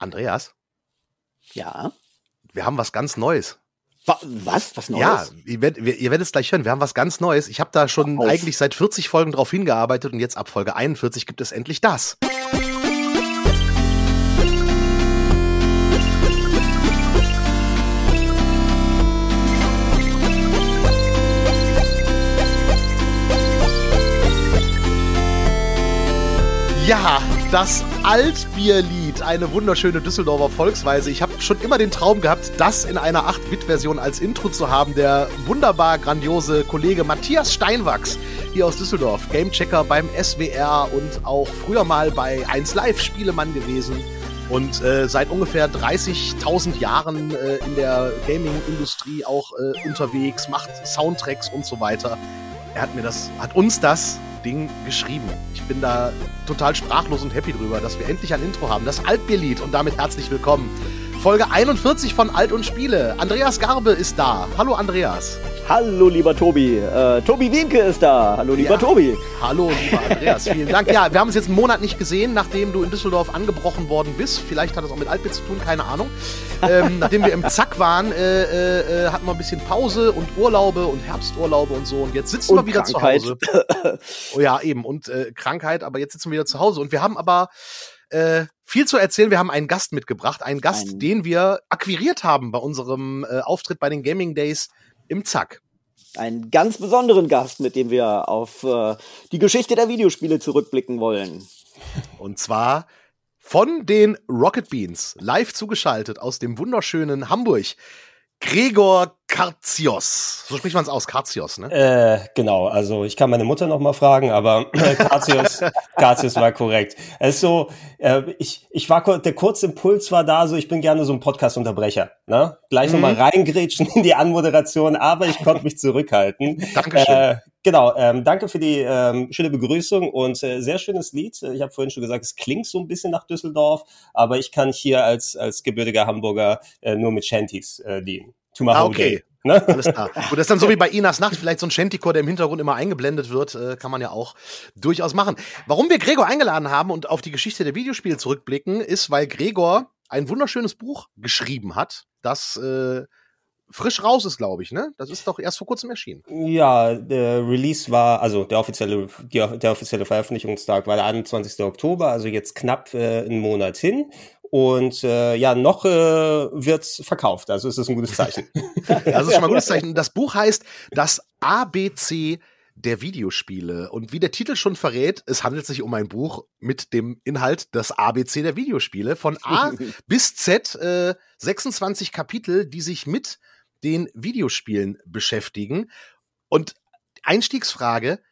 Andreas? Ja. Wir haben was ganz Neues. Was? Was Neues? Ja, ihr werdet, ihr werdet es gleich hören. Wir haben was ganz Neues. Ich habe da schon Auf. eigentlich seit 40 Folgen drauf hingearbeitet und jetzt ab Folge 41 gibt es endlich das. Ja, das Altbierlied, eine wunderschöne Düsseldorfer Volksweise. Ich habe schon immer den Traum gehabt, das in einer 8-Bit-Version als Intro zu haben. Der wunderbar grandiose Kollege Matthias Steinwachs hier aus Düsseldorf, Gamechecker beim SWR und auch früher mal bei 1 Live Spielemann gewesen und äh, seit ungefähr 30.000 Jahren äh, in der Gaming-Industrie auch äh, unterwegs, macht Soundtracks und so weiter. Er hat mir das, hat uns das Ding geschrieben. Ich bin da total sprachlos und happy drüber, dass wir endlich ein Intro haben. Das Altbierlied und damit herzlich willkommen. Folge 41 von Alt und Spiele. Andreas Garbe ist da. Hallo Andreas. Hallo, lieber Tobi. Äh, Tobi Wienke ist da. Hallo, lieber ja. Tobi. Hallo, lieber Andreas. Vielen Dank. Ja, wir haben uns jetzt einen Monat nicht gesehen, nachdem du in Düsseldorf angebrochen worden bist. Vielleicht hat es auch mit Altbier zu tun, keine Ahnung. Ähm, nachdem wir im Zack waren, äh, äh, äh, hatten wir ein bisschen Pause und Urlaube und Herbsturlaube und so. Und jetzt sitzen und wir wieder Krankheit. zu Hause. oh ja, eben. Und äh, Krankheit, aber jetzt sitzen wir wieder zu Hause. Und wir haben aber äh, viel zu erzählen. Wir haben einen Gast mitgebracht, einen Gast, Ein den wir akquiriert haben bei unserem äh, Auftritt bei den Gaming Days im Zack. Einen ganz besonderen Gast, mit dem wir auf äh, die Geschichte der Videospiele zurückblicken wollen. Und zwar von den Rocket Beans, live zugeschaltet aus dem wunderschönen Hamburg. Gregor Karzios. So spricht man es aus, Karzios, ne? Äh, genau, also ich kann meine Mutter noch mal fragen, aber Karzios, Karzios war korrekt. Es ist so, äh, ich, ich war, der kurze Impuls war da, so ich bin gerne so ein Podcast-Unterbrecher, ne? Gleich mhm. nochmal reingrätschen in die Anmoderation, aber ich konnte mich zurückhalten. Dankeschön. Äh, genau, ähm, danke für die ähm, schöne Begrüßung und äh, sehr schönes Lied. Ich habe vorhin schon gesagt, es klingt so ein bisschen nach Düsseldorf, aber ich kann hier als, als gebürtiger Hamburger äh, nur mit Shanties äh, dienen. ah, okay. Ne? Alles klar. Und das ist dann so wie bei Inas Nacht, vielleicht so ein Shantycore, der im Hintergrund immer eingeblendet wird, äh, kann man ja auch durchaus machen. Warum wir Gregor eingeladen haben und auf die Geschichte der Videospiele zurückblicken, ist, weil Gregor ein wunderschönes Buch geschrieben hat, das äh, frisch raus ist, glaube ich, ne? Das ist doch erst vor kurzem erschienen. Ja, der Release war, also der offizielle, der offizielle Veröffentlichungstag war der 21. Oktober, also jetzt knapp äh, einen Monat hin. Und äh, ja, noch äh, wird's verkauft, also es ist ein gutes Zeichen. das ist schon mal ein gutes Zeichen. Das Buch heißt Das ABC der Videospiele. Und wie der Titel schon verrät, es handelt sich um ein Buch mit dem Inhalt Das ABC der Videospiele. Von A bis Z äh, 26 Kapitel, die sich mit den Videospielen beschäftigen. Und Einstiegsfrage,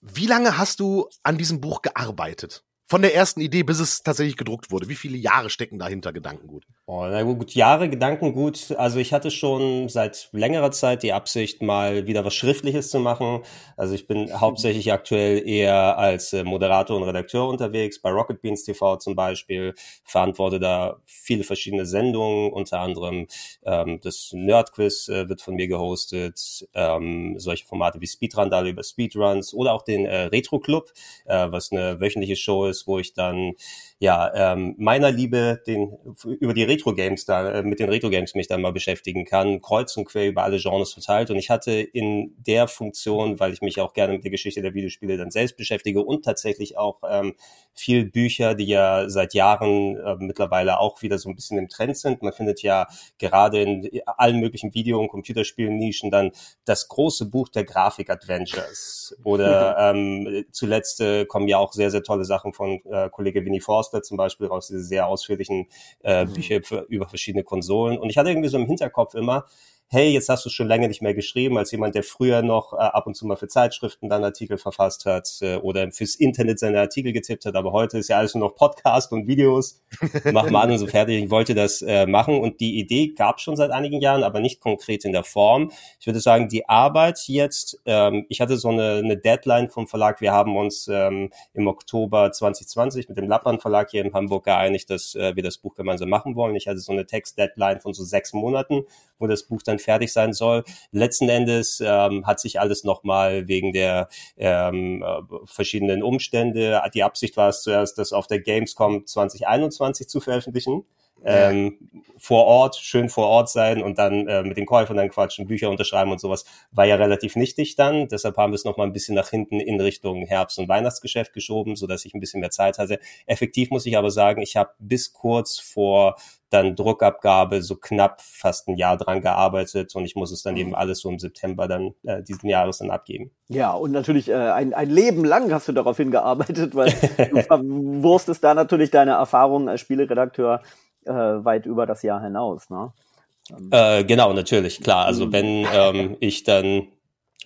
wie lange hast du an diesem Buch gearbeitet? Von der ersten Idee, bis es tatsächlich gedruckt wurde. Wie viele Jahre stecken dahinter Gedankengut? Oh, na gut, Jahre Gedankengut. Also ich hatte schon seit längerer Zeit die Absicht, mal wieder was Schriftliches zu machen. Also ich bin hauptsächlich aktuell eher als äh, Moderator und Redakteur unterwegs, bei Rocket Beans TV zum Beispiel. Verantworte da viele verschiedene Sendungen, unter anderem ähm, das Nerdquiz äh, wird von mir gehostet, ähm, solche Formate wie Speedrandale über Speedruns oder auch den äh, Retro Club, äh, was eine wöchentliche Show ist, wo ich dann ja ähm, meiner Liebe den über die Retro Games da äh, mit den Retro Games mich dann mal beschäftigen kann, kreuz und quer über alle Genres verteilt. Und ich hatte in der Funktion, weil ich mich auch gerne mit der Geschichte der Videospiele dann selbst beschäftige und tatsächlich auch ähm, viel Bücher, die ja seit Jahren äh, mittlerweile auch wieder so ein bisschen im Trend sind. Man findet ja gerade in allen möglichen Video- und Computerspielen-Nischen dann das große Buch der Grafik-Adventures. Oder ähm, zuletzt äh, kommen ja auch sehr, sehr tolle Sachen von äh, Kollege Winnie Forst Forster zum Beispiel raus, diese sehr ausführlichen äh, mhm. Bücher für, über verschiedene Konsolen. Und ich hatte irgendwie so im Hinterkopf immer, hey, jetzt hast du schon lange nicht mehr geschrieben, als jemand, der früher noch äh, ab und zu mal für Zeitschriften dann Artikel verfasst hat äh, oder fürs Internet seine Artikel getippt hat, aber heute ist ja alles nur noch Podcast und Videos. Mach mal an und so fertig. Ich wollte das äh, machen und die Idee gab schon seit einigen Jahren, aber nicht konkret in der Form. Ich würde sagen, die Arbeit jetzt, ähm, ich hatte so eine, eine Deadline vom Verlag. Wir haben uns ähm, im Oktober 2020 mit dem Lappern Verlag hier in Hamburg geeinigt, dass äh, wir das Buch gemeinsam machen wollen. Ich hatte so eine Text-Deadline von so sechs Monaten, wo das Buch dann dann fertig sein soll. Letzten Endes ähm, hat sich alles nochmal wegen der ähm, äh, verschiedenen Umstände, die Absicht war es zuerst, das auf der Gamescom 2021 zu veröffentlichen ähm, vor Ort, schön vor Ort sein und dann äh, mit den Käufern dann quatschen, Bücher unterschreiben und sowas, war ja relativ nichtig dann. Deshalb haben wir es nochmal ein bisschen nach hinten in Richtung Herbst- und Weihnachtsgeschäft geschoben, so dass ich ein bisschen mehr Zeit hatte. Effektiv muss ich aber sagen, ich habe bis kurz vor dann Druckabgabe so knapp fast ein Jahr dran gearbeitet und ich muss es dann eben alles so im September dann äh, diesen Jahres dann abgeben. Ja, und natürlich äh, ein, ein Leben lang hast du darauf hingearbeitet, weil du verwurstest da natürlich deine Erfahrungen als Spieleredakteur äh, weit über das Jahr hinaus. Ne? Äh, genau, natürlich, klar. Also mhm. wenn ähm, ich dann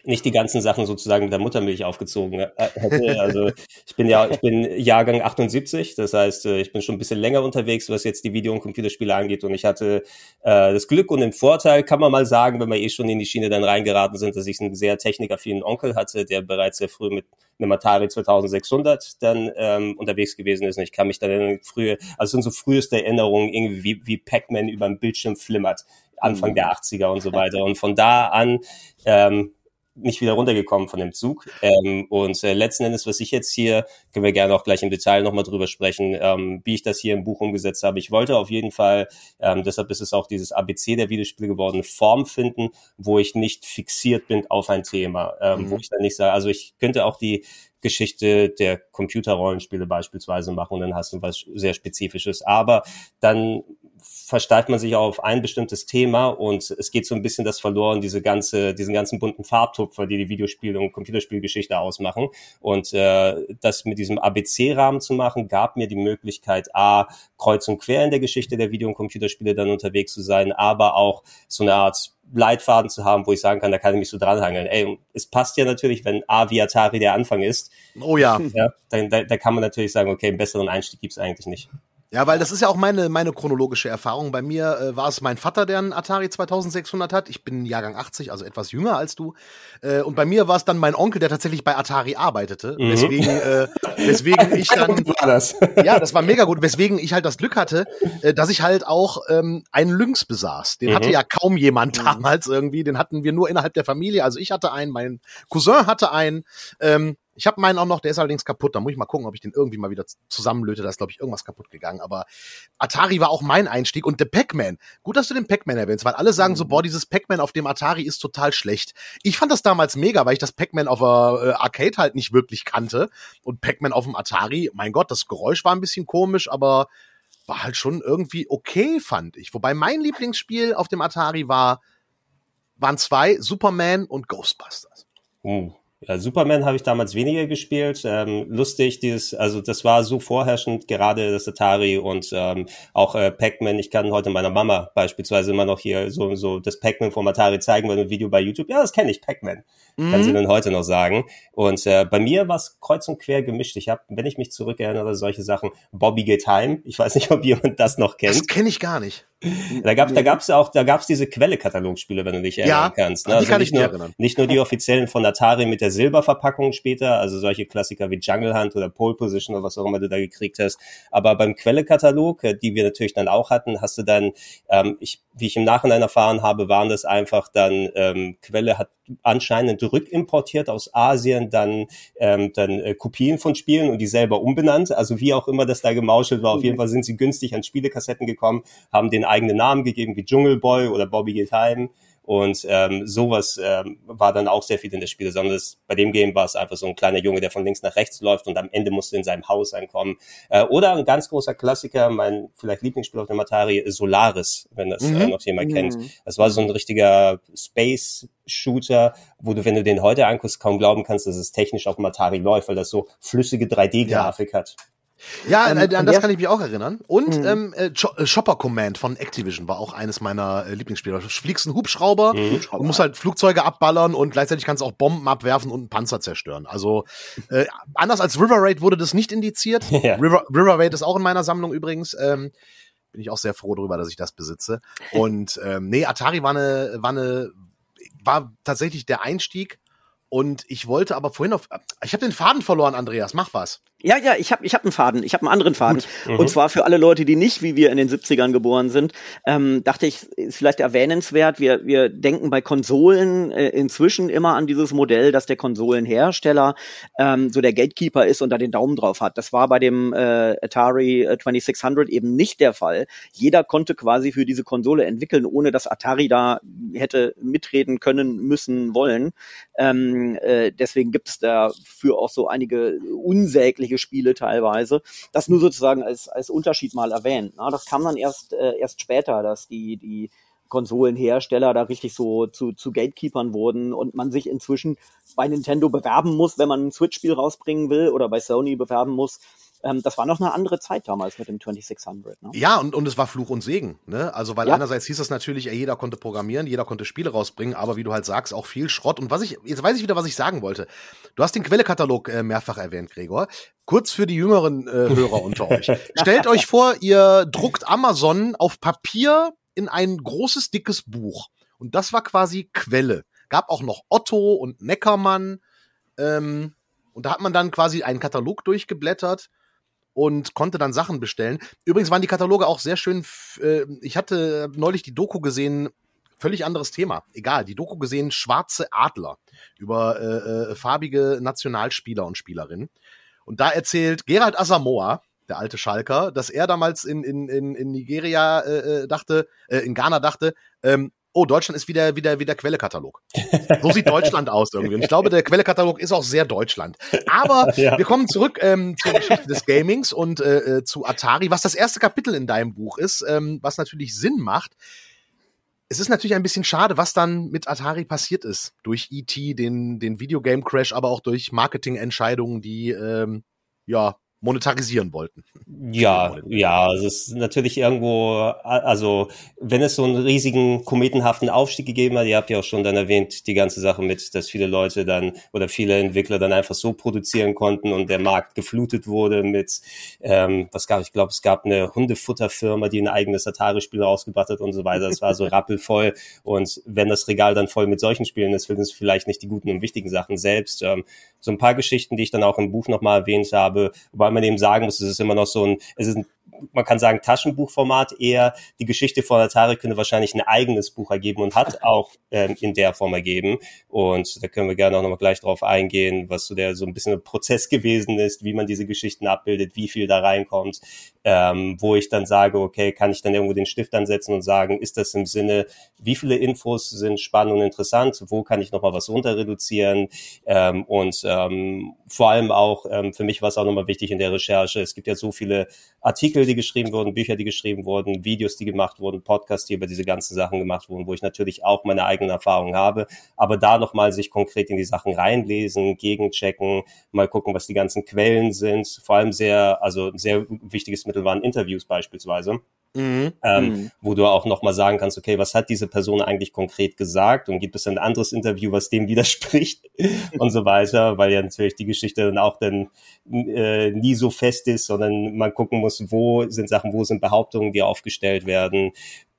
nicht die ganzen Sachen sozusagen mit der Muttermilch aufgezogen äh, hätte. Also ich bin ja, ich bin Jahrgang 78, das heißt, äh, ich bin schon ein bisschen länger unterwegs, was jetzt die Video- und Computerspiele angeht. Und ich hatte äh, das Glück und den Vorteil, kann man mal sagen, wenn wir eh schon in die Schiene dann reingeraten sind, dass ich einen sehr technikaffinen Onkel hatte, der bereits sehr früh mit einem Atari 2600 dann ähm, unterwegs gewesen ist. Und ich kann mich dann in frühe, also sind so früheste Erinnerungen irgendwie wie, wie Pac-Man über dem Bildschirm flimmert. Anfang mhm. der 80er und so weiter. Und von da an ähm, nicht wieder runtergekommen von dem Zug. Ähm, und äh, letzten Endes, was ich jetzt hier, können wir gerne auch gleich im Detail nochmal drüber sprechen, ähm, wie ich das hier im Buch umgesetzt habe. Ich wollte auf jeden Fall, ähm, deshalb ist es auch dieses ABC der Videospiele geworden, Form finden, wo ich nicht fixiert bin auf ein Thema, ähm, mhm. wo ich dann nicht sage, also ich könnte auch die Geschichte der Computerrollenspiele beispielsweise machen und dann hast du was sehr Spezifisches. Aber dann versteift man sich auf ein bestimmtes Thema und es geht so ein bisschen das verloren, diese ganze, diesen ganzen bunten Farbtupfer, die die Videospiel- und Computerspielgeschichte ausmachen. Und äh, das mit diesem ABC-Rahmen zu machen, gab mir die Möglichkeit, A, kreuz und quer in der Geschichte der Video- und Computerspiele dann unterwegs zu sein, aber auch so eine Art Leitfaden zu haben, wo ich sagen kann, da kann ich mich so dranhangeln. Ey, es passt ja natürlich, wenn A wie Atari der Anfang ist. Oh ja. ja dann, da, da kann man natürlich sagen, okay, einen besseren Einstieg gibt's eigentlich nicht. Ja, weil das ist ja auch meine, meine chronologische Erfahrung. Bei mir äh, war es mein Vater, der einen Atari 2600 hat. Ich bin Jahrgang 80, also etwas jünger als du. Äh, und bei mir war es dann mein Onkel, der tatsächlich bei Atari arbeitete. Mhm. Weswegen, äh, weswegen ich dann. war das. ja, das war mega gut. Weswegen ich halt das Glück hatte, äh, dass ich halt auch ähm, einen Lynx besaß. Den mhm. hatte ja kaum jemand mhm. damals irgendwie. Den hatten wir nur innerhalb der Familie. Also ich hatte einen, mein Cousin hatte einen. Ähm, ich habe meinen auch noch, der ist allerdings kaputt. Da muss ich mal gucken, ob ich den irgendwie mal wieder zusammenlöte. Da ist, glaube ich, irgendwas kaputt gegangen. Aber Atari war auch mein Einstieg. Und The Pac-Man. Gut, dass du den Pac-Man erwähnst, weil alle sagen so, mhm. boah, dieses Pac-Man auf dem Atari ist total schlecht. Ich fand das damals mega, weil ich das Pac-Man auf der äh, Arcade halt nicht wirklich kannte. Und Pac-Man auf dem Atari, mein Gott, das Geräusch war ein bisschen komisch, aber war halt schon irgendwie okay, fand ich. Wobei mein Lieblingsspiel auf dem Atari war, waren zwei, Superman und Ghostbusters. Oh. Ja, Superman habe ich damals weniger gespielt. Ähm, lustig, dieses, also das war so vorherrschend, gerade das Atari und ähm, auch äh, Pac-Man. Ich kann heute meiner Mama beispielsweise immer noch hier so, so das Pac-Man vom Atari zeigen bei einem Video bei YouTube. Ja, das kenne ich, Pac-Man. Mhm. Kann sie mhm. dann heute noch sagen. Und äh, bei mir war es kreuz und quer gemischt. Ich habe, wenn ich mich zurückerinnere, solche Sachen, Bobby Get Time. Ich weiß nicht, ob jemand das noch kennt. Das kenne ich gar nicht. Da gab da gab's auch, da gab's diese Quelle-Katalogspiele, wenn du dich erinnern ja, kannst. Ne? Also kann nicht, nur, erinnern. nicht nur die offiziellen von Atari mit der Silberverpackung später, also solche Klassiker wie Jungle Hunt oder Pole Position oder was auch immer du da gekriegt hast. Aber beim Quelle-Katalog, äh, die wir natürlich dann auch hatten, hast du dann, ähm, ich, wie ich im Nachhinein erfahren habe, waren das einfach dann, ähm, Quelle hat anscheinend rückimportiert aus Asien, dann, ähm, dann äh, Kopien von Spielen und die selber umbenannt. Also wie auch immer das da gemauschelt war, auf jeden mhm. Fall sind sie günstig an Spielekassetten gekommen, haben den eigenen Namen gegeben wie Jungle Boy oder Bobby Get Time und ähm, sowas ähm, war dann auch sehr viel in der Spiele, sondern das, bei dem Game war es einfach so ein kleiner Junge, der von links nach rechts läuft und am Ende musste in seinem Haus ankommen. Äh, oder ein ganz großer Klassiker, mein vielleicht Lieblingsspiel auf dem Atari, Solaris, wenn das äh, mhm. äh, noch jemand mhm. kennt. Das war so ein richtiger Space-Shooter, wo du, wenn du den heute anguckst, kaum glauben kannst, dass es technisch auf dem Atari läuft, weil das so flüssige 3D-Grafik ja. hat. Ja, ähm, an, an das kann ich mich auch erinnern. Und mhm. ähm, äh, äh, Shopper Command von Activision war auch eines meiner äh, Lieblingsspiele. Du fliegst einen Hubschrauber mhm. und musst halt Flugzeuge abballern und gleichzeitig kannst du auch Bomben abwerfen und einen Panzer zerstören. Also äh, anders als River Raid wurde das nicht indiziert. Ja. River, River Raid ist auch in meiner Sammlung übrigens. Ähm, bin ich auch sehr froh darüber, dass ich das besitze. Und ähm, nee, Atari war eine, war eine, war tatsächlich der Einstieg und ich wollte aber vorhin auf. Ich habe den Faden verloren, Andreas. Mach was. Ja, ja, ich habe ich hab einen Faden, ich habe einen anderen Faden. Mhm. Und zwar für alle Leute, die nicht wie wir in den 70ern geboren sind, ähm, dachte ich, ist vielleicht erwähnenswert, wir, wir denken bei Konsolen äh, inzwischen immer an dieses Modell, dass der Konsolenhersteller ähm, so der Gatekeeper ist und da den Daumen drauf hat. Das war bei dem äh, Atari 2600 äh, eben nicht der Fall. Jeder konnte quasi für diese Konsole entwickeln, ohne dass Atari da hätte mitreden können, müssen, wollen. Ähm, äh, deswegen gibt es dafür auch so einige unsägliche einige Spiele teilweise. Das nur sozusagen als, als Unterschied mal erwähnt. Na, das kam dann erst, äh, erst später, dass die, die Konsolenhersteller da richtig so zu, zu Gatekeepern wurden und man sich inzwischen bei Nintendo bewerben muss, wenn man ein Switch-Spiel rausbringen will oder bei Sony bewerben muss, ähm, das war noch eine andere Zeit damals mit dem 2600. Ne? Ja, und, und es war Fluch und Segen. Ne? Also, weil ja. einerseits hieß es natürlich, jeder konnte programmieren, jeder konnte Spiele rausbringen, aber wie du halt sagst, auch viel Schrott. Und was ich, jetzt weiß ich wieder, was ich sagen wollte. Du hast den Quellekatalog äh, mehrfach erwähnt, Gregor. Kurz für die jüngeren äh, Hörer unter euch. Stellt euch vor, ihr druckt Amazon auf Papier in ein großes, dickes Buch. Und das war quasi Quelle. Gab auch noch Otto und Neckermann. Ähm, und da hat man dann quasi einen Katalog durchgeblättert und konnte dann Sachen bestellen. Übrigens waren die Kataloge auch sehr schön. Äh, ich hatte neulich die Doku gesehen, völlig anderes Thema. Egal, die Doku gesehen, Schwarze Adler über äh, äh, farbige Nationalspieler und Spielerinnen. Und da erzählt Gerald Asamoah, der alte Schalker, dass er damals in, in, in, in Nigeria äh, äh dachte, äh, in Ghana dachte, ähm, oh, Deutschland ist wieder, wieder, wieder Quellekatalog. So sieht Deutschland aus irgendwie. Und ich glaube, der Quellekatalog ist auch sehr Deutschland. Aber ja. wir kommen zurück ähm, zur Geschichte des Gamings und äh, äh, zu Atari, was das erste Kapitel in deinem Buch ist, ähm, was natürlich Sinn macht. Es ist natürlich ein bisschen schade, was dann mit Atari passiert ist. Durch E.T., den, den Videogame-Crash, aber auch durch Marketingentscheidungen, die ähm, ja monetarisieren wollten. Ja, ja, es ist natürlich irgendwo, also wenn es so einen riesigen kometenhaften Aufstieg gegeben hat, ihr habt ja auch schon dann erwähnt, die ganze Sache mit, dass viele Leute dann oder viele Entwickler dann einfach so produzieren konnten und der Markt geflutet wurde mit, ähm, was gab ich glaube, es gab eine Hundefutterfirma, die ein eigenes Atari-Spiel rausgebracht hat und so weiter. Das war so rappelvoll und wenn das Regal dann voll mit solchen Spielen ist, finden es vielleicht nicht die guten und wichtigen Sachen selbst. Ähm, so ein paar Geschichten, die ich dann auch im Buch nochmal erwähnt habe, wobei man eben sagen muss, es ist immer noch so ein, es ist ein man kann sagen, Taschenbuchformat eher. Die Geschichte von Atari könnte wahrscheinlich ein eigenes Buch ergeben und hat auch ähm, in der Form ergeben. Und da können wir gerne auch nochmal gleich drauf eingehen, was so der so ein bisschen ein Prozess gewesen ist, wie man diese Geschichten abbildet, wie viel da reinkommt, ähm, wo ich dann sage, okay, kann ich dann irgendwo den Stift ansetzen und sagen, ist das im Sinne, wie viele Infos sind spannend und interessant, wo kann ich nochmal was runter reduzieren ähm, und ähm, vor allem auch, ähm, für mich war es auch nochmal wichtig in der Recherche, es gibt ja so viele Artikel, die geschrieben wurden, Bücher, die geschrieben wurden, Videos, die gemacht wurden, Podcasts, die über diese ganzen Sachen gemacht wurden, wo ich natürlich auch meine eigenen Erfahrungen habe, aber da nochmal sich konkret in die Sachen reinlesen, gegenchecken, mal gucken, was die ganzen Quellen sind, vor allem sehr, also sehr wichtiges Mittel waren Interviews beispielsweise. Mhm. Ähm, mhm. wo du auch nochmal sagen kannst, okay, was hat diese Person eigentlich konkret gesagt und gibt es ein anderes Interview, was dem widerspricht und so weiter, weil ja natürlich die Geschichte dann auch dann äh, nie so fest ist, sondern man gucken muss, wo sind Sachen, wo sind Behauptungen, die aufgestellt werden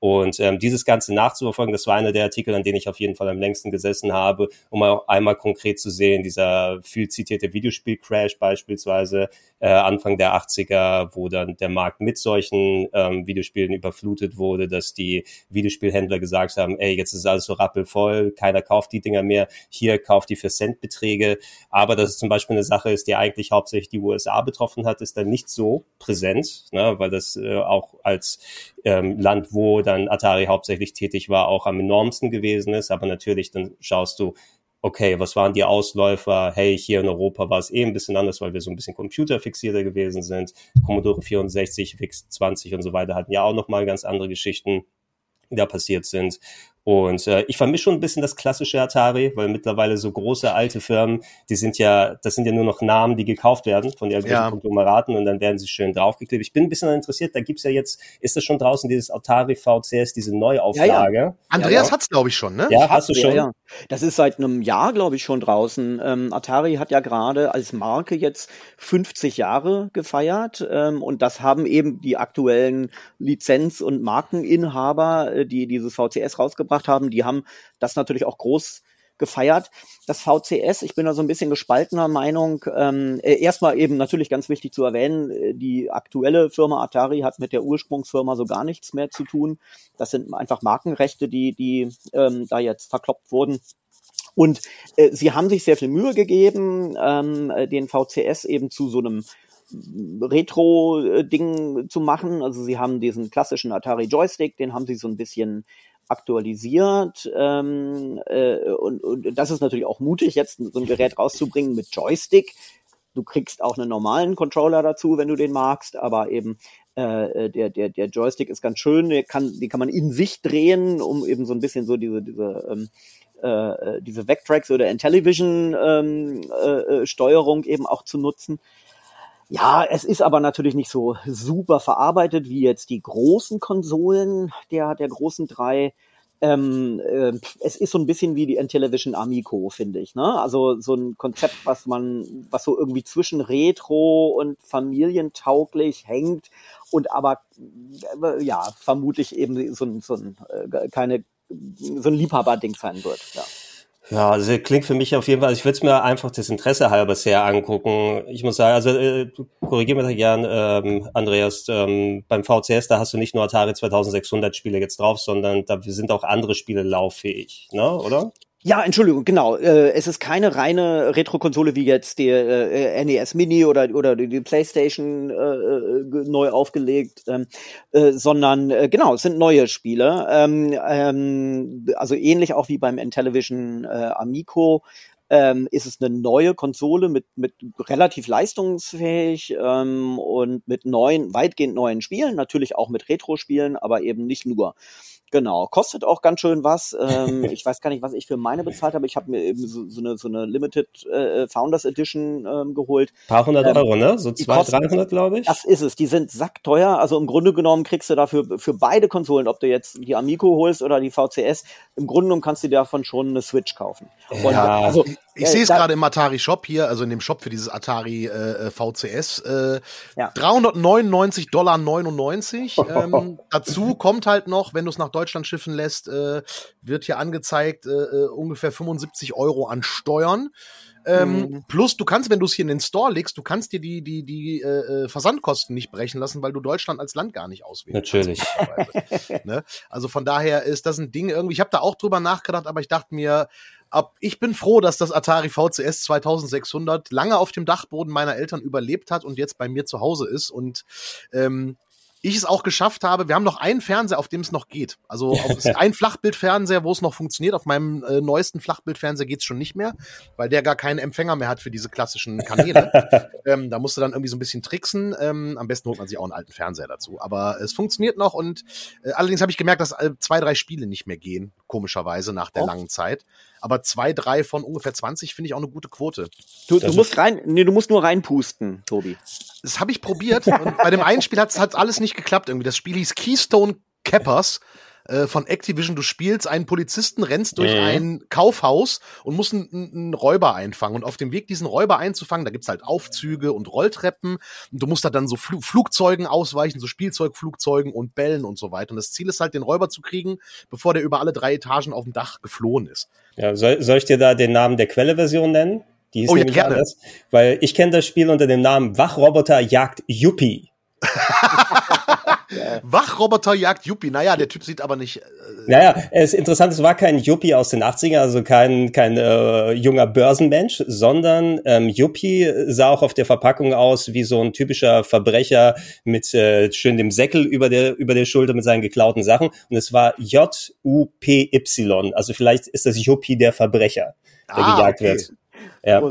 und ähm, dieses Ganze nachzuverfolgen, das war einer der Artikel, an denen ich auf jeden Fall am längsten gesessen habe, um auch einmal konkret zu sehen, dieser viel zitierte Videospiel-Crash beispielsweise äh, Anfang der 80er, wo dann der Markt mit solchen ähm, Videospielen überflutet wurde, dass die Videospielhändler gesagt haben, ey, jetzt ist alles so rappelvoll, keiner kauft die Dinger mehr, hier kauft die für Centbeträge. Aber dass es zum Beispiel eine Sache ist, die eigentlich hauptsächlich die USA betroffen hat, ist dann nicht so präsent, ne, weil das äh, auch als ähm, Land, wo dann Atari hauptsächlich tätig war, auch am enormsten gewesen ist. Aber natürlich, dann schaust du, okay, was waren die Ausläufer? Hey, hier in Europa war es eh ein bisschen anders, weil wir so ein bisschen computerfixierter gewesen sind. Commodore 64, VIX 20 und so weiter hatten ja auch nochmal ganz andere Geschichten, die da passiert sind. Und äh, ich vermisse schon ein bisschen das klassische Atari, weil mittlerweile so große alte Firmen, die sind ja, das sind ja nur noch Namen, die gekauft werden von irgendwelchen ja. Konglomeraten und dann werden sie schön draufgeklebt. Ich bin ein bisschen interessiert, da gibt's ja jetzt, ist das schon draußen, dieses Atari VCS, diese Neuauflage? Ja, ja. Andreas ja, hat's, glaube ich, schon, ne? Ja, hast du schon? Ja, ja. Das ist seit einem Jahr, glaube ich, schon draußen. Ähm, Atari hat ja gerade als Marke jetzt 50 Jahre gefeiert ähm, und das haben eben die aktuellen Lizenz- und Markeninhaber, äh, die dieses VCS rausgebracht gebracht haben, die haben das natürlich auch groß gefeiert. Das VCS, ich bin da so ein bisschen gespaltener Meinung. Ähm, äh, erstmal eben natürlich ganz wichtig zu erwähnen, äh, die aktuelle Firma Atari hat mit der Ursprungsfirma so gar nichts mehr zu tun. Das sind einfach Markenrechte, die, die ähm, da jetzt verkloppt wurden. Und äh, sie haben sich sehr viel Mühe gegeben, ähm, äh, den VCS eben zu so einem Retro-Ding zu machen. Also sie haben diesen klassischen Atari Joystick, den haben sie so ein bisschen aktualisiert ähm, äh, und, und das ist natürlich auch mutig, jetzt so ein Gerät rauszubringen mit Joystick. Du kriegst auch einen normalen Controller dazu, wenn du den magst, aber eben äh, der, der, der Joystick ist ganz schön, der kann, die kann man in sich drehen, um eben so ein bisschen so diese, diese ähm, äh, diese Vectrex oder Intellivision ähm, äh, Steuerung eben auch zu nutzen. Ja, es ist aber natürlich nicht so super verarbeitet wie jetzt die großen Konsolen der, der großen drei. Ähm, äh, es ist so ein bisschen wie die Intellivision Amico, finde ich. Ne? Also so ein Konzept, was man, was so irgendwie zwischen Retro und familientauglich hängt und aber äh, ja vermutlich eben so ein, so ein äh, keine so ein Liebhaberding sein wird. Ja. Ja, also klingt für mich auf jeden Fall, also ich würde es mir einfach das Interesse halber sehr angucken. Ich muss sagen, also äh, korrigiere mich gern, ähm, Andreas, ähm, beim VCS, da hast du nicht nur Atari 2600 Spiele jetzt drauf, sondern da sind auch andere Spiele lauffähig, ne, oder? Ja, Entschuldigung, genau. Äh, es ist keine reine Retro-Konsole wie jetzt der äh, NES Mini oder oder die PlayStation äh, äh, neu aufgelegt, ähm, äh, sondern äh, genau, es sind neue Spiele. Ähm, ähm, also ähnlich auch wie beim Intellivision äh, Amico ähm, ist es eine neue Konsole mit, mit relativ leistungsfähig ähm, und mit neuen, weitgehend neuen Spielen, natürlich auch mit Retro-Spielen, aber eben nicht nur. Genau, kostet auch ganz schön was. Ähm, ich weiß gar nicht, was ich für meine bezahlt habe. Ich habe mir eben so, so, eine, so eine Limited äh, Founders Edition ähm, geholt. Paar hundert ähm, Euro, ne? So zwei, dreihundert, glaube ich. Das ist es. Die sind sackteuer. Also im Grunde genommen kriegst du dafür für beide Konsolen, ob du jetzt die Amico holst oder die VCS, im Grunde genommen kannst du davon schon eine Switch kaufen. Und ja. also ich äh, sehe es gerade im Atari Shop hier, also in dem Shop für dieses Atari äh, äh VCS. Äh, ja. 399 Dollar 99. ähm, dazu kommt halt noch, wenn du es nach Deutschland schiffen lässt, äh, wird hier angezeigt äh, äh ungefähr 75 Euro an Steuern. Ähm, mhm. Plus, du kannst, wenn du es hier in den Store legst, du kannst dir die, die, die äh, Versandkosten nicht brechen lassen, weil du Deutschland als Land gar nicht auswählst. Natürlich. ne? Also von daher ist das ein Ding irgendwie, ich habe da auch drüber nachgedacht, aber ich dachte mir, ab, ich bin froh, dass das Atari VCS 2600 lange auf dem Dachboden meiner Eltern überlebt hat und jetzt bei mir zu Hause ist und ähm, ich es auch geschafft habe, wir haben noch einen Fernseher, auf dem es noch geht. Also auf, ein Flachbildfernseher, wo es noch funktioniert. Auf meinem äh, neuesten Flachbildfernseher geht es schon nicht mehr, weil der gar keinen Empfänger mehr hat für diese klassischen Kanäle. ähm, da musste dann irgendwie so ein bisschen tricksen. Ähm, am besten holt man sich auch einen alten Fernseher dazu. Aber es funktioniert noch und äh, allerdings habe ich gemerkt, dass äh, zwei, drei Spiele nicht mehr gehen, komischerweise nach der oh. langen Zeit. Aber zwei, drei von ungefähr 20 finde ich auch eine gute Quote. Du, du musst rein, nee, du musst nur reinpusten, Tobi. Das habe ich probiert und bei dem einen Spiel hat es alles nicht geklappt irgendwie. Das Spiel hieß Keystone Cappers äh, von Activision. Du spielst einen Polizisten, rennst durch mhm. ein Kaufhaus und musst einen, einen, Räuber einfangen. Und auf dem Weg, diesen Räuber einzufangen, da gibt's halt Aufzüge und Rolltreppen. Und du musst da dann so Fl Flugzeugen ausweichen, so Spielzeugflugzeugen und Bällen und so weiter. Und das Ziel ist halt, den Räuber zu kriegen, bevor der über alle drei Etagen auf dem Dach geflohen ist. Ja, soll, soll ich dir da den Namen der Quelle-Version nennen? Die ist oh, nämlich ja, anders. Weil ich kenne das Spiel unter dem Namen Wachroboter jagt Yuppie. Wachroboter jagt Yuppie. Naja, der Typ sieht aber nicht. Äh, naja, es ist interessant, es war kein Yuppie aus den 80ern, also kein, kein äh, junger Börsenmensch, sondern ähm, Yuppie sah auch auf der Verpackung aus wie so ein typischer Verbrecher mit äh, schön dem Säckel über der, über der Schulter mit seinen geklauten Sachen. Und es war J-U-P-Y. Also vielleicht ist das Yuppie der Verbrecher, der ah, gejagt okay. wird. Ja.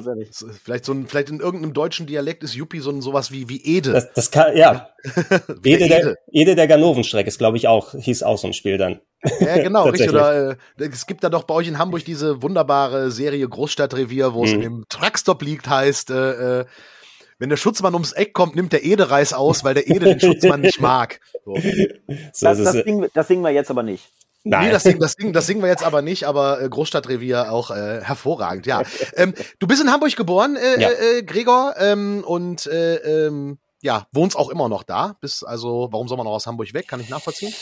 Vielleicht, so ein, vielleicht in irgendeinem deutschen Dialekt ist Yuppie so ein, sowas wie, wie Ede. Das, das kann, ja. Ede, der, Ede der Ganovenstreck ist, glaube ich, auch, hieß auch so ein Spiel dann. Ja, genau, richtig. Oder äh, es gibt da doch bei euch in Hamburg diese wunderbare Serie Großstadtrevier, wo es mhm. im Truckstop liegt, heißt, äh, äh, wenn der Schutzmann ums Eck kommt, nimmt der Ede-Reis aus, weil der Ede den Schutzmann nicht mag. So, das, das, singen, das singen wir jetzt aber nicht. Nein. Nee, das, singen, das, singen, das singen wir jetzt aber nicht, aber äh, Großstadtrevier auch äh, hervorragend, ja. ähm, du bist in Hamburg geboren, äh, ja. äh, Gregor, ähm, und äh, ähm, ja, wohnst auch immer noch da. Bist also, warum soll man noch aus Hamburg weg? Kann ich nachvollziehen?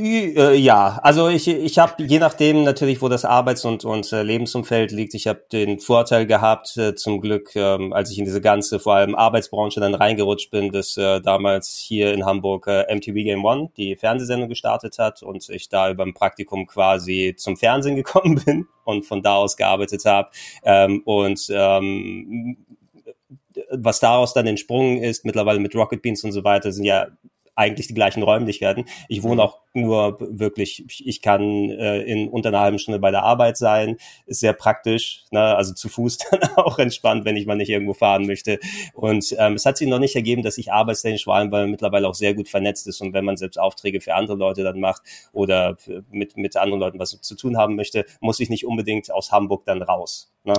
Äh, ja, also ich, ich habe je nachdem natürlich, wo das Arbeits- und, und äh, Lebensumfeld liegt, ich habe den Vorteil gehabt, äh, zum Glück, ähm, als ich in diese ganze, vor allem Arbeitsbranche dann reingerutscht bin, dass damals hier in Hamburg MTV Game One die Fernsehsendung gestartet hat und ich da über ein Praktikum quasi zum Fernsehen gekommen bin und von da aus gearbeitet habe. Ähm, und ähm, was daraus dann entsprungen ist, mittlerweile mit Rocket Beans und so weiter, sind ja eigentlich die gleichen Räumlichkeiten. Ich wohne mhm. auch nur wirklich, ich kann äh, in unter einer halben Stunde bei der Arbeit sein, ist sehr praktisch, ne? also zu Fuß dann auch entspannt, wenn ich mal nicht irgendwo fahren möchte. Und ähm, es hat sich noch nicht ergeben, dass ich arbeitstechnisch vor allem, weil man mittlerweile auch sehr gut vernetzt ist und wenn man selbst Aufträge für andere Leute dann macht oder mit, mit anderen Leuten was zu tun haben möchte, muss ich nicht unbedingt aus Hamburg dann raus. Ne?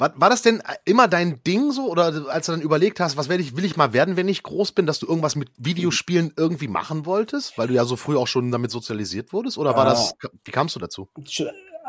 War, war das denn immer dein Ding so? Oder als du dann überlegt hast, was werde ich, will ich mal werden, wenn ich groß bin, dass du irgendwas mit Videospielen irgendwie machen wolltest? Weil du ja so früh auch schon damit sozialisiert wurdest? Oder war das, wie kamst du dazu?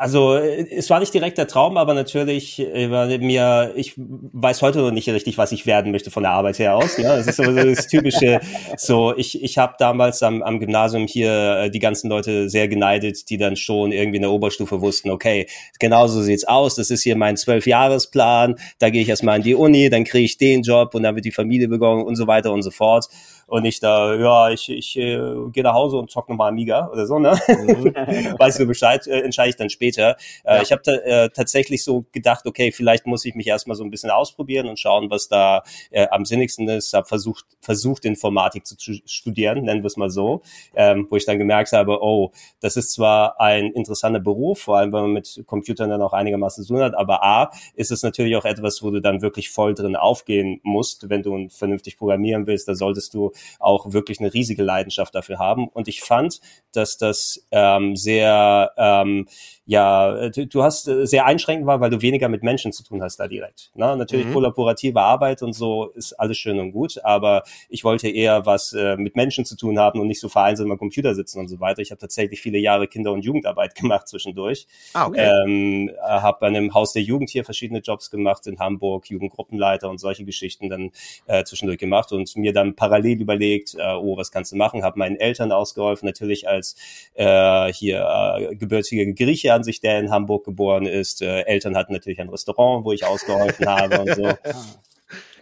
Also es war nicht direkt der Traum, aber natürlich äh, war mir, ich weiß heute noch nicht richtig, was ich werden möchte von der Arbeit her aus. Ja, das ist so das typische. So, ich ich habe damals am, am Gymnasium hier äh, die ganzen Leute sehr geneidet, die dann schon irgendwie in der Oberstufe wussten, okay, genau so sieht's aus. Das ist hier mein zwölfjahresplan. Da gehe ich erstmal in die Uni, dann kriege ich den Job und dann wird die Familie begonnen und so weiter und so fort und nicht da, ja, ich, ich äh, gehe nach Hause und zock nochmal Amiga oder so, ne? Mhm. weißt du Bescheid, äh, entscheide ich dann später. Äh, ja. Ich habe äh, tatsächlich so gedacht, okay, vielleicht muss ich mich erstmal so ein bisschen ausprobieren und schauen, was da äh, am sinnigsten ist. Habe versucht, versucht Informatik zu studieren, nennen wir es mal so, ähm, wo ich dann gemerkt habe, oh, das ist zwar ein interessanter Beruf, vor allem wenn man mit Computern dann auch einigermaßen zu tun hat, aber A, ist es natürlich auch etwas, wo du dann wirklich voll drin aufgehen musst, wenn du vernünftig programmieren willst, da solltest du auch wirklich eine riesige Leidenschaft dafür haben. Und ich fand, dass das ähm, sehr, ähm, ja, du, du hast äh, sehr einschränkend war, weil du weniger mit Menschen zu tun hast da direkt. Ne? Natürlich mhm. kollaborative Arbeit und so ist alles schön und gut, aber ich wollte eher was äh, mit Menschen zu tun haben und nicht so vereinzelt am Computer sitzen und so weiter. Ich habe tatsächlich viele Jahre Kinder- und Jugendarbeit gemacht zwischendurch. Ah, okay. Ähm, habe bei einem Haus der Jugend hier verschiedene Jobs gemacht in Hamburg, Jugendgruppenleiter und solche Geschichten dann äh, zwischendurch gemacht und mir dann parallel überlegt, äh, oh, was kannst du machen? Habe meinen Eltern ausgeholfen, natürlich als äh, hier äh, gebürtiger Grieche an sich, der in Hamburg geboren ist. Äh, Eltern hatten natürlich ein Restaurant, wo ich ausgeholfen habe und so.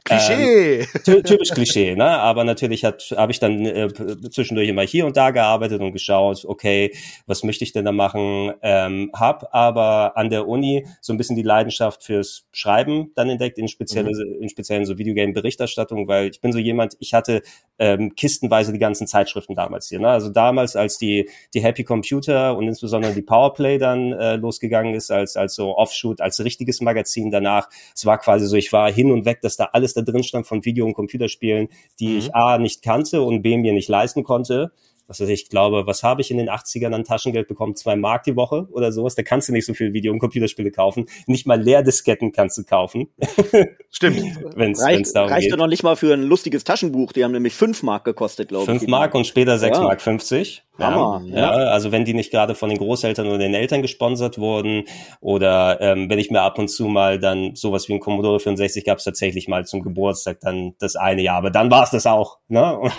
Klischee. Ähm, typisch Klischee, ne? Aber natürlich habe ich dann äh, zwischendurch immer hier und da gearbeitet und geschaut, okay, was möchte ich denn da machen? Ähm, hab aber an der Uni so ein bisschen die Leidenschaft fürs Schreiben dann entdeckt, in spezielle, mhm. in speziellen so Videogame-Berichterstattung, weil ich bin so jemand, ich hatte ähm, kistenweise die ganzen Zeitschriften damals hier. Ne? Also damals, als die die Happy Computer und insbesondere die Powerplay dann äh, losgegangen ist, als als so Offshoot, als richtiges Magazin danach. Es war quasi so, ich war hin und weg, dass da alles da drin stand von Video- und Computerspielen, die mhm. ich A nicht kannte und B mir nicht leisten konnte was weiß ich, glaube, was habe ich in den 80ern an Taschengeld bekommen? Zwei Mark die Woche oder sowas. Da kannst du nicht so viel Video- und Computerspiele kaufen. Nicht mal Leerdisketten kannst du kaufen. Stimmt. wenn's, Reicht, wenn's darum reicht geht. doch noch nicht mal für ein lustiges Taschenbuch. Die haben nämlich fünf Mark gekostet, glaube ich. Fünf Mark und später sechs ja. Mark 50. Ja, ja, also wenn die nicht gerade von den Großeltern oder den Eltern gesponsert wurden oder ähm, wenn ich mir ab und zu mal dann sowas wie ein Commodore 64 gab es tatsächlich mal zum Geburtstag dann das eine Jahr, aber dann war es das auch. Ne? Und,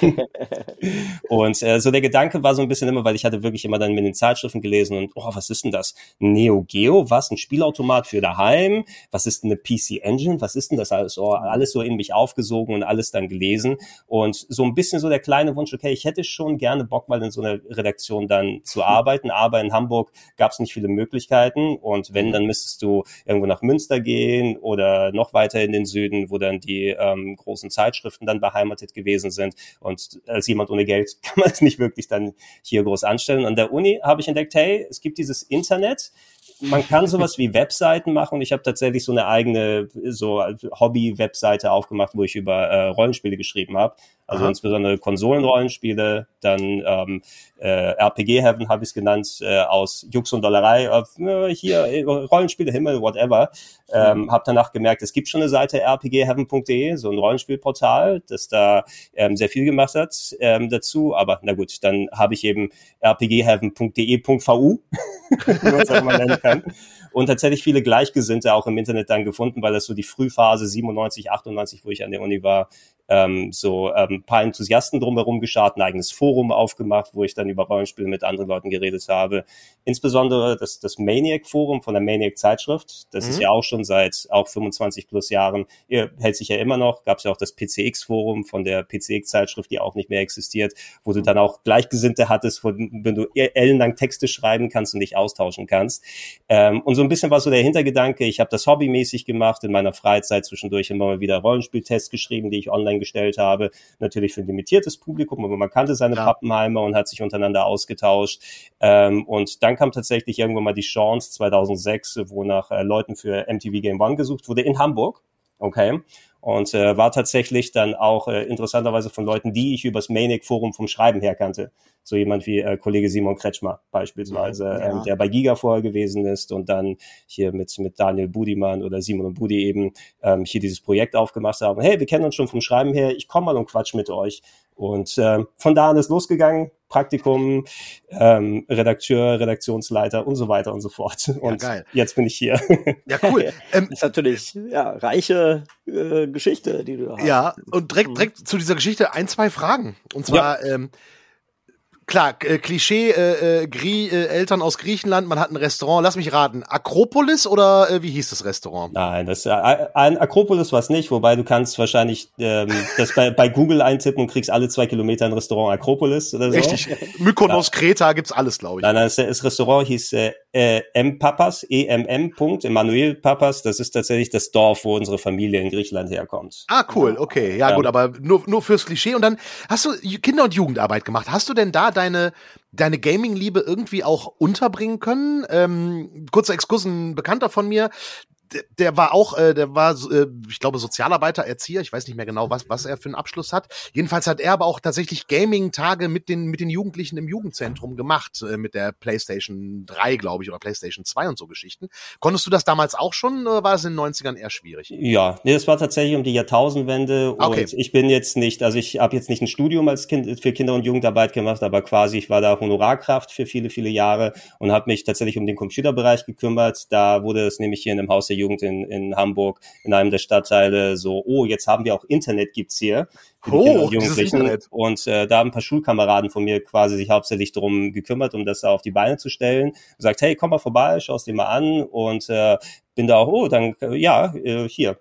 und äh, so der Gedanke war so ein bisschen immer, weil ich hatte wirklich immer dann mit den Zeitschriften gelesen und oh, was ist denn das? Neo Geo, was? Ein Spielautomat für daheim? Was ist denn eine PC Engine? Was ist denn das alles? Oh, alles so in mich aufgesogen und alles dann gelesen und so ein bisschen so der kleine Wunsch, okay, ich hätte schon gerne Bock mal in so eine Redaktion dann zu arbeiten. Aber in Hamburg gab es nicht viele Möglichkeiten. Und wenn, dann müsstest du irgendwo nach Münster gehen oder noch weiter in den Süden, wo dann die ähm, großen Zeitschriften dann beheimatet gewesen sind. Und als jemand ohne Geld kann man es nicht wirklich dann hier groß anstellen. An der Uni habe ich entdeckt, hey, es gibt dieses Internet man kann sowas wie Webseiten machen und ich habe tatsächlich so eine eigene so Hobby-Webseite aufgemacht, wo ich über äh, Rollenspiele geschrieben habe. Also Aha. insbesondere Konsolenrollenspiele, dann ähm, äh, RPG Heaven habe ich es genannt, äh, aus Jux und Dollerei, äh, hier äh, Rollenspiele Himmel, whatever. Ähm, mhm. Habe danach gemerkt, es gibt schon eine Seite rpgheaven.de, so ein Rollenspielportal, das da ähm, sehr viel gemacht hat ähm, dazu. Aber na gut, dann habe ich eben rpgheaven.de.vu, was auch man nennen kann und tatsächlich viele Gleichgesinnte auch im Internet dann gefunden, weil das so die Frühphase 97, 98, wo ich an der Uni war, ähm, so ähm, paar Enthusiasten drumherum geschart, ein eigenes Forum aufgemacht, wo ich dann über Rollenspiele mit anderen Leuten geredet habe. Insbesondere das, das Maniac-Forum von der Maniac-Zeitschrift, das mhm. ist ja auch schon seit auch 25 plus Jahren, hält sich ja immer noch, gab es ja auch das PCX-Forum von der PCX-Zeitschrift, die auch nicht mehr existiert, wo du dann auch Gleichgesinnte hattest, wo, wenn du e-, ellenlang Texte schreiben kannst und dich austauschen kannst. Ähm, und so ein bisschen war so der Hintergedanke, ich habe das hobbymäßig gemacht, in meiner Freizeit zwischendurch immer mal wieder Rollenspieltests geschrieben, die ich online gestellt habe. Natürlich für ein limitiertes Publikum, aber man kannte seine ja. Pappenheimer und hat sich untereinander ausgetauscht. Ähm, und dann kam tatsächlich irgendwann mal die Chance 2006, wo nach äh, Leuten für MTV Game One gesucht wurde in Hamburg. Okay und äh, war tatsächlich dann auch äh, interessanterweise von Leuten, die ich übers Manic-Forum vom Schreiben her kannte. So jemand wie äh, Kollege Simon Kretschmer beispielsweise, ja. ähm, der bei Giga vorher gewesen ist und dann hier mit, mit Daniel Budimann oder Simon und Budi eben ähm, hier dieses Projekt aufgemacht haben. Hey, wir kennen uns schon vom Schreiben her, ich komme mal und quatsch mit euch. Und äh, von da an ist losgegangen, Praktikum, ähm, Redakteur, Redaktionsleiter und so weiter und so fort. Und ja, jetzt bin ich hier. Ja, cool. Ähm, das ist natürlich ja, reiche äh, Geschichte, die du hast. Ja, und direkt, direkt zu dieser Geschichte ein, zwei Fragen. Und zwar, ja. ähm, klar, äh, Klischee, äh, äh, Grie, äh, Eltern aus Griechenland, man hat ein Restaurant, lass mich raten, Akropolis oder äh, wie hieß das Restaurant? Nein, das äh, ein Akropolis war es nicht, wobei du kannst wahrscheinlich ähm, das bei, bei Google eintippen und kriegst alle zwei Kilometer ein Restaurant Akropolis oder so. Richtig. Mykonos, ja. Kreta gibt's alles, glaube ich. Nein, nein, das, das Restaurant hieß äh, äh, M Papas, EMM. Punkt, Emanuel Papas, das ist tatsächlich das Dorf, wo unsere Familie in Griechenland herkommt. Ah, cool, okay. Ja, ja. gut, aber nur, nur fürs Klischee. Und dann hast du Kinder- und Jugendarbeit gemacht. Hast du denn da deine, deine Gaming-Liebe irgendwie auch unterbringen können? Ähm, kurzer Exkurs, ein Bekannter von mir, der, der war auch, äh, der war, äh, ich glaube, Sozialarbeiter, Erzieher. Ich weiß nicht mehr genau, was, was er für einen Abschluss hat. Jedenfalls hat er aber auch tatsächlich Gaming-Tage mit den, mit den Jugendlichen im Jugendzentrum gemacht, äh, mit der PlayStation 3, glaube ich, oder PlayStation 2 und so Geschichten. Konntest du das damals auch schon, oder war es in den 90ern eher schwierig? Ja, nee, das war tatsächlich um die Jahrtausendwende. Okay. Und ich bin jetzt nicht, also ich habe jetzt nicht ein Studium als Kind für Kinder- und Jugendarbeit gemacht, aber quasi, ich war da Honorarkraft für viele, viele Jahre und habe mich tatsächlich um den Computerbereich gekümmert. Da wurde es nämlich hier in dem Haus der Jugend in, in Hamburg in einem der Stadtteile so, oh, jetzt haben wir auch Internet gibt's hier oh, Jugendlichen. Und äh, da haben ein paar Schulkameraden von mir quasi sich hauptsächlich drum gekümmert, um das auf die Beine zu stellen. Gesagt, hey, komm mal vorbei, schau es dir mal an und äh, bin da auch, oh, dann, ja, äh, hier,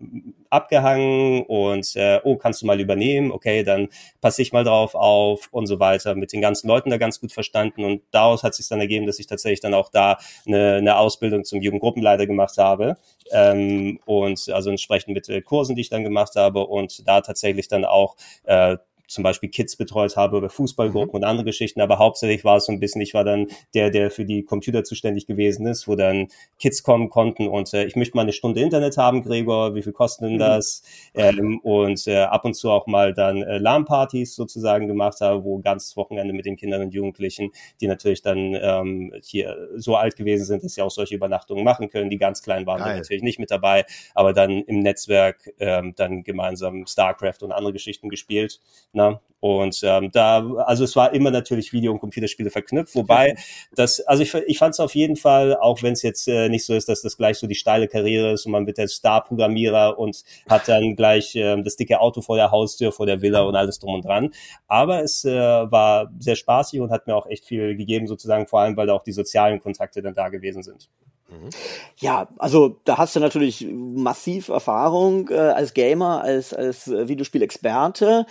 abgehangen und äh, oh, kannst du mal übernehmen, okay, dann passe ich mal drauf auf und so weiter. Mit den ganzen Leuten da ganz gut verstanden und daraus hat sich dann ergeben, dass ich tatsächlich dann auch da eine, eine Ausbildung zum Jugendgruppenleiter gemacht habe ähm, und also entsprechend mit äh, Kursen, die ich dann gemacht habe und da tatsächlich dann auch äh, zum Beispiel Kids betreut habe oder Fußballgruppen mhm. und andere Geschichten, aber hauptsächlich war es so ein bisschen, ich war dann der, der für die Computer zuständig gewesen ist, wo dann Kids kommen konnten und äh, ich möchte mal eine Stunde Internet haben, Gregor, wie viel kostet denn mhm. das? Mhm. Ähm, und äh, ab und zu auch mal dann äh, LAN-Partys sozusagen gemacht habe, wo ganzes Wochenende mit den Kindern und Jugendlichen, die natürlich dann ähm, hier so alt gewesen sind, dass sie auch solche Übernachtungen machen können. Die ganz kleinen waren natürlich nicht mit dabei, aber dann im Netzwerk ähm, dann gemeinsam StarCraft und andere Geschichten gespielt. Ne? Und ähm, da, also es war immer natürlich Video- und Computerspiele verknüpft, wobei das, also ich, ich fand es auf jeden Fall, auch wenn es jetzt äh, nicht so ist, dass das gleich so die steile Karriere ist und man wird der Star-Programmierer und hat dann gleich äh, das dicke Auto vor der Haustür, vor der Villa und alles drum und dran. Aber es äh, war sehr spaßig und hat mir auch echt viel gegeben, sozusagen, vor allem, weil da auch die sozialen Kontakte dann da gewesen sind. Ja, also da hast du natürlich massiv Erfahrung äh, als Gamer, als, als äh, Videospielexperte.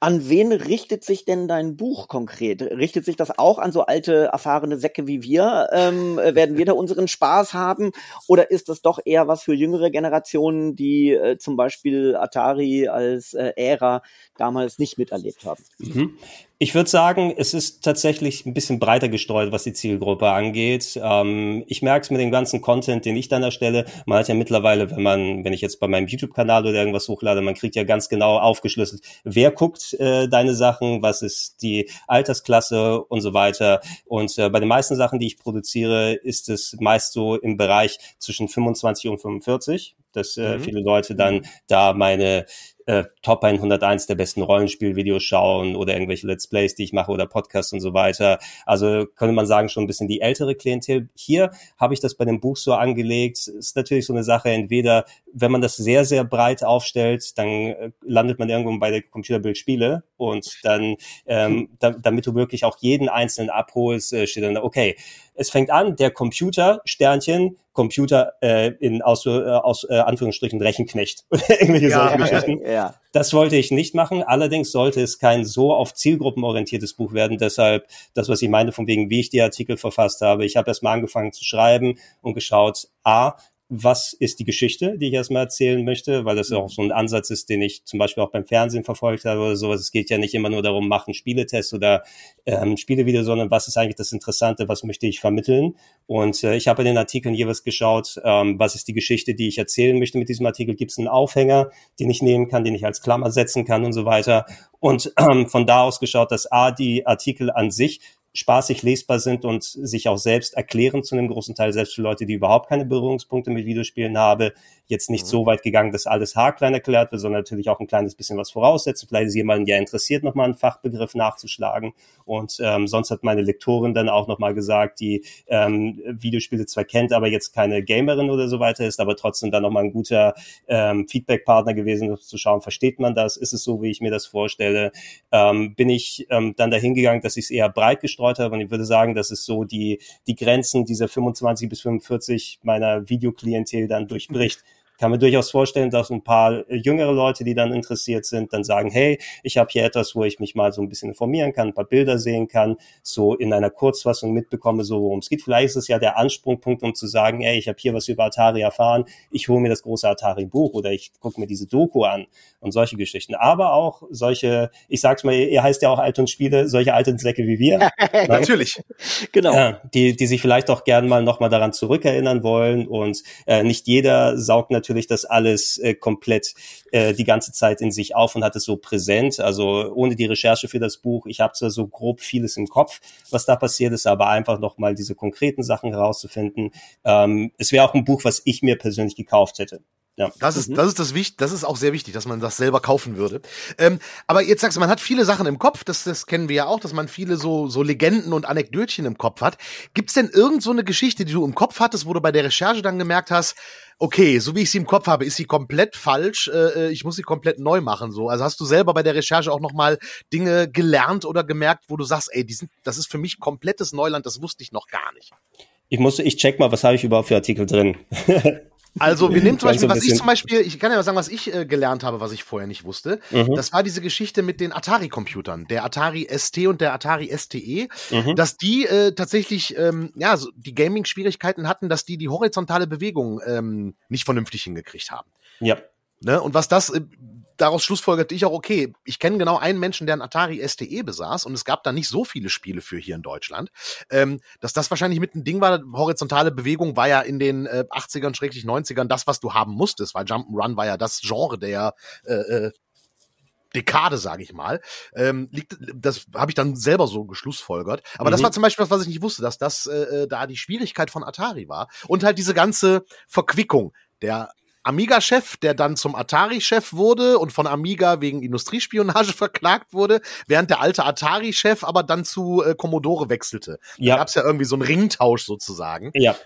An wen richtet sich denn dein Buch konkret? Richtet sich das auch an so alte, erfahrene Säcke wie wir? Ähm, äh, werden wir da unseren Spaß haben? Oder ist das doch eher was für jüngere Generationen, die äh, zum Beispiel Atari als äh, Ära damals nicht miterlebt haben? Mhm. Ich würde sagen, es ist tatsächlich ein bisschen breiter gestreut, was die Zielgruppe angeht. Ähm, ich merke es mit dem ganzen Content, den ich dann erstelle. Man hat ja mittlerweile, wenn man, wenn ich jetzt bei meinem YouTube-Kanal oder irgendwas hochlade, man kriegt ja ganz genau aufgeschlüsselt, wer guckt äh, deine Sachen, was ist die Altersklasse und so weiter. Und äh, bei den meisten Sachen, die ich produziere, ist es meist so im Bereich zwischen 25 und 45 dass äh, mhm. viele Leute dann da meine äh, Top 101 der besten Rollenspielvideos schauen oder irgendwelche Let's Plays, die ich mache oder Podcasts und so weiter. Also könnte man sagen, schon ein bisschen die ältere Klientel. Hier habe ich das bei dem Buch so angelegt. Ist natürlich so eine Sache, entweder wenn man das sehr, sehr breit aufstellt, dann äh, landet man irgendwo bei der Computerbildspiele und dann, ähm, da, damit du wirklich auch jeden einzelnen abholst, äh, steht dann, okay, es fängt an, der Computer, Sternchen, Computer äh, in aus, äh, aus äh, Anführungsstrichen Rechenknecht oder irgendwelche ja, solche Geschichten. Ja. Das wollte ich nicht machen. Allerdings sollte es kein so auf Zielgruppen orientiertes Buch werden. Deshalb das, was ich meine, von wegen, wie ich die Artikel verfasst habe. Ich habe erstmal angefangen zu schreiben und geschaut, a, was ist die Geschichte, die ich erstmal erzählen möchte, weil das auch so ein Ansatz ist, den ich zum Beispiel auch beim Fernsehen verfolgt habe oder sowas. Es geht ja nicht immer nur darum, machen Spieletest oder ähm, Spielevideo, sondern was ist eigentlich das Interessante, was möchte ich vermitteln. Und äh, ich habe in den Artikeln jeweils geschaut, ähm, was ist die Geschichte, die ich erzählen möchte mit diesem Artikel. Gibt es einen Aufhänger, den ich nehmen kann, den ich als Klammer setzen kann und so weiter. Und ähm, von da aus geschaut, dass A, die Artikel an sich spaßig lesbar sind und sich auch selbst erklären zu einem großen Teil, selbst für Leute, die überhaupt keine Berührungspunkte mit Videospielen haben, jetzt nicht mhm. so weit gegangen, dass alles haarklein erklärt wird, sondern natürlich auch ein kleines bisschen was voraussetzen. Vielleicht ist jemand ja interessiert, nochmal einen Fachbegriff nachzuschlagen. Und ähm, sonst hat meine Lektorin dann auch nochmal gesagt, die ähm, Videospiele zwar kennt, aber jetzt keine Gamerin oder so weiter ist, aber trotzdem dann nochmal ein guter ähm, Feedback-Partner gewesen, um zu schauen, versteht man das? Ist es so, wie ich mir das vorstelle? Ähm, bin ich ähm, dann dahin gegangen, dass ich es eher breit gestreut habe und ich würde sagen, dass es so die, die Grenzen dieser 25 bis 45 meiner Videoklientel dann durchbricht kann mir durchaus vorstellen, dass ein paar jüngere Leute, die dann interessiert sind, dann sagen, hey, ich habe hier etwas, wo ich mich mal so ein bisschen informieren kann, ein paar Bilder sehen kann, so in einer Kurzfassung mitbekomme, so worum es geht. Vielleicht ist es ja der Ansprungpunkt, um zu sagen, ey, ich habe hier was über Atari erfahren, ich hole mir das große Atari-Buch oder ich gucke mir diese Doku an und solche Geschichten. Aber auch solche, ich sag's mal, ihr heißt ja auch Alt und Spiele, solche alten Säcke wie wir. Natürlich. Genau. Ja, die, die sich vielleicht auch gern mal nochmal daran zurückerinnern wollen und äh, nicht jeder saugt natürlich natürlich das alles äh, komplett äh, die ganze Zeit in sich auf und hat es so präsent. Also ohne die Recherche für das Buch, ich habe zwar so grob vieles im Kopf, was da passiert ist, aber einfach noch mal diese konkreten Sachen herauszufinden. Ähm, es wäre auch ein Buch, was ich mir persönlich gekauft hätte. Ja. Das ist, mhm. das ist das wichtig, das ist auch sehr wichtig, dass man das selber kaufen würde. Ähm, aber jetzt sagst du, man hat viele Sachen im Kopf, das, das kennen wir ja auch, dass man viele so, so Legenden und Anekdötchen im Kopf hat. Gibt's denn irgend so eine Geschichte, die du im Kopf hattest, wo du bei der Recherche dann gemerkt hast, okay, so wie ich sie im Kopf habe, ist sie komplett falsch, äh, äh ich muss sie komplett neu machen, so. Also hast du selber bei der Recherche auch nochmal Dinge gelernt oder gemerkt, wo du sagst, ey, die sind, das ist für mich komplettes Neuland, das wusste ich noch gar nicht. Ich muss, ich check mal, was habe ich überhaupt für Artikel drin. Also wir nehmen zum Beispiel, was ich zum Beispiel, ich kann ja mal sagen, was ich äh, gelernt habe, was ich vorher nicht wusste. Mhm. Das war diese Geschichte mit den Atari-Computern, der Atari ST und der Atari STE, mhm. dass die äh, tatsächlich, ähm, ja, so die Gaming-Schwierigkeiten hatten, dass die die horizontale Bewegung ähm, nicht vernünftig hingekriegt haben. Ja. Ne? Und was das äh, daraus schlussfolgerte ich auch, okay, ich kenne genau einen Menschen, der einen Atari STE besaß und es gab da nicht so viele Spiele für hier in Deutschland, ähm, dass das wahrscheinlich mit ein Ding war. Horizontale Bewegung war ja in den äh, 80ern, schräglich 90ern das, was du haben musstest, weil Jump'n'Run war ja das Genre der äh, äh, Dekade, sage ich mal, ähm, liegt, das habe ich dann selber so geschlussfolgert. Aber mhm. das war zum Beispiel was, was ich nicht wusste, dass das äh, äh, da die Schwierigkeit von Atari war und halt diese ganze Verquickung der Amiga-Chef, der dann zum Atari-Chef wurde und von Amiga wegen Industriespionage verklagt wurde, während der alte Atari-Chef aber dann zu äh, Commodore wechselte. Ja. Da gab es ja irgendwie so einen Ringtausch sozusagen. Ja.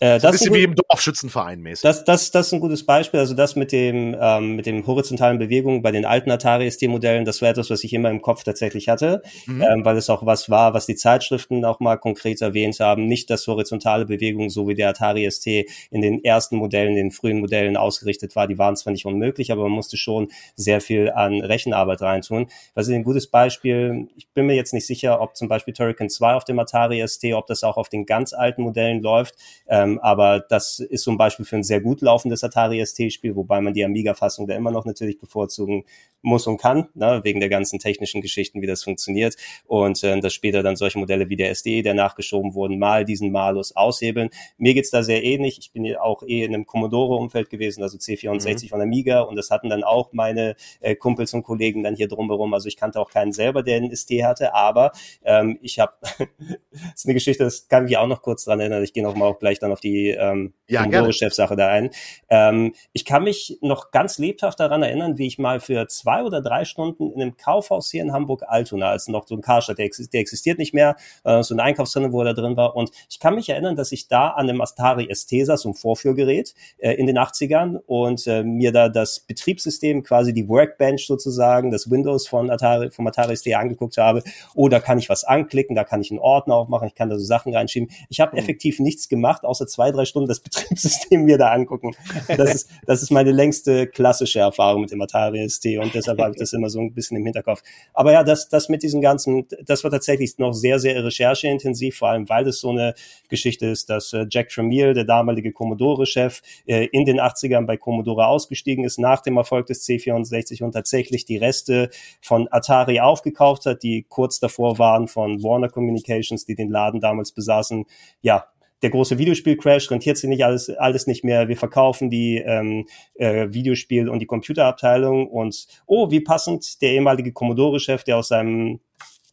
Äh, das ein bisschen wie im Dorfschützenverein mäßig. Das, das, das ist ein gutes Beispiel. Also das mit dem, ähm, mit dem horizontalen Bewegungen bei den alten Atari ST-Modellen, das war etwas, was ich immer im Kopf tatsächlich hatte, mhm. ähm, weil es auch was war, was die Zeitschriften auch mal konkret erwähnt haben. Nicht das horizontale Bewegung, so wie der Atari ST in den ersten Modellen, den frühen Modellen ausgerichtet war. Die waren zwar nicht unmöglich, aber man musste schon sehr viel an Rechenarbeit reintun. Was ist ein gutes Beispiel? Ich bin mir jetzt nicht sicher, ob zum Beispiel Turrican 2 auf dem Atari ST, ob das auch auf den ganz alten Modellen läuft. Ähm, ähm, aber das ist zum Beispiel für ein sehr gut laufendes Atari ST-Spiel, wobei man die Amiga-Fassung da immer noch natürlich bevorzugen muss und kann, ne, wegen der ganzen technischen Geschichten, wie das funktioniert. Und äh, dass später dann solche Modelle wie der SDE, der nachgeschoben wurden, mal diesen Malus aushebeln. Mir geht's da sehr ähnlich. Ich bin ja auch eh in einem Commodore-Umfeld gewesen, also C64 mhm. von Amiga und das hatten dann auch meine äh, Kumpels und Kollegen dann hier drumherum. Also ich kannte auch keinen selber, der einen ST hatte, aber ähm, ich habe Das ist eine Geschichte, das kann ich auch noch kurz dran erinnern. Ich gehe noch mal auch gleich dann auf die ähm, ja, Chefsache da ein. Ähm, ich kann mich noch ganz lebhaft daran erinnern, wie ich mal für zwei oder drei Stunden in einem Kaufhaus hier in Hamburg-Altona, als noch so ein Karstadt, der, der existiert nicht mehr, äh, so ein Einkaufszentrum, wo er da drin war. Und ich kann mich erinnern, dass ich da an einem Astari ST saß, so ein Vorführgerät äh, in den 80ern und äh, mir da das Betriebssystem, quasi die Workbench sozusagen, das Windows von Atari, vom Atari ST angeguckt habe. Oh, da kann ich was anklicken, da kann ich einen Ordner aufmachen, ich kann da so Sachen reinschieben. Ich habe mhm. effektiv nichts gemacht, außer zwei, drei Stunden das Betriebssystem mir da angucken. Das ist, das ist meine längste klassische Erfahrung mit dem Atari ST und deshalb habe ich das immer so ein bisschen im Hinterkopf. Aber ja, das, das mit diesen ganzen, das war tatsächlich noch sehr, sehr rechercheintensiv, vor allem weil es so eine Geschichte ist, dass äh, Jack Tramiel, der damalige Commodore-Chef, äh, in den 80ern bei Commodore ausgestiegen ist, nach dem Erfolg des C64 und tatsächlich die Reste von Atari aufgekauft hat, die kurz davor waren von Warner Communications, die den Laden damals besaßen, ja, der große Videospiel-Crash, rentiert sich nicht alles, alles nicht mehr. Wir verkaufen die ähm, äh, Videospiel- und die Computerabteilung und oh, wie passend der ehemalige Commodore-Chef, der aus seinem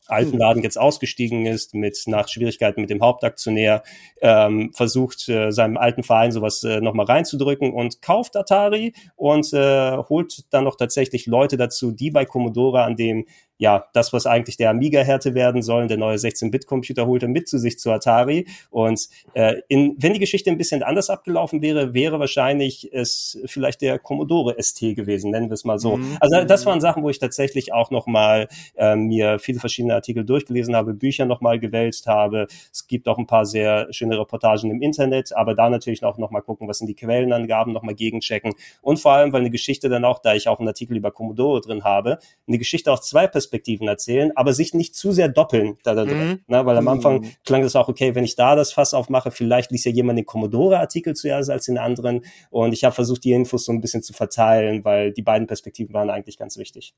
alten Laden jetzt ausgestiegen ist, mit nach Schwierigkeiten mit dem Hauptaktionär, ähm, versucht äh, seinem alten Verein sowas äh, nochmal reinzudrücken und kauft Atari und äh, holt dann noch tatsächlich Leute dazu, die bei Commodore an dem ja, das, was eigentlich der Amiga-Härte werden sollen, der neue 16-Bit-Computer holte mit zu sich zu Atari. Und äh, in, wenn die Geschichte ein bisschen anders abgelaufen wäre, wäre wahrscheinlich es vielleicht der Commodore ST gewesen, nennen wir es mal so. Mhm. Also das waren Sachen, wo ich tatsächlich auch noch mal äh, mir viele verschiedene Artikel durchgelesen habe, Bücher noch mal gewälzt habe. Es gibt auch ein paar sehr schöne Reportagen im Internet, aber da natürlich auch noch mal gucken, was sind die Quellenangaben, noch mal gegenchecken. Und vor allem, weil eine Geschichte dann auch, da ich auch einen Artikel über Commodore drin habe, eine Geschichte aus zwei Perspektiven Perspektiven erzählen, aber sich nicht zu sehr doppeln da, da drin. Mhm. Ne? Weil am Anfang mhm. klang das auch, okay, wenn ich da das Fass aufmache, vielleicht liest ja jemand den Commodore-Artikel zuerst als den anderen. Und ich habe versucht, die Infos so ein bisschen zu verteilen, weil die beiden Perspektiven waren eigentlich ganz wichtig.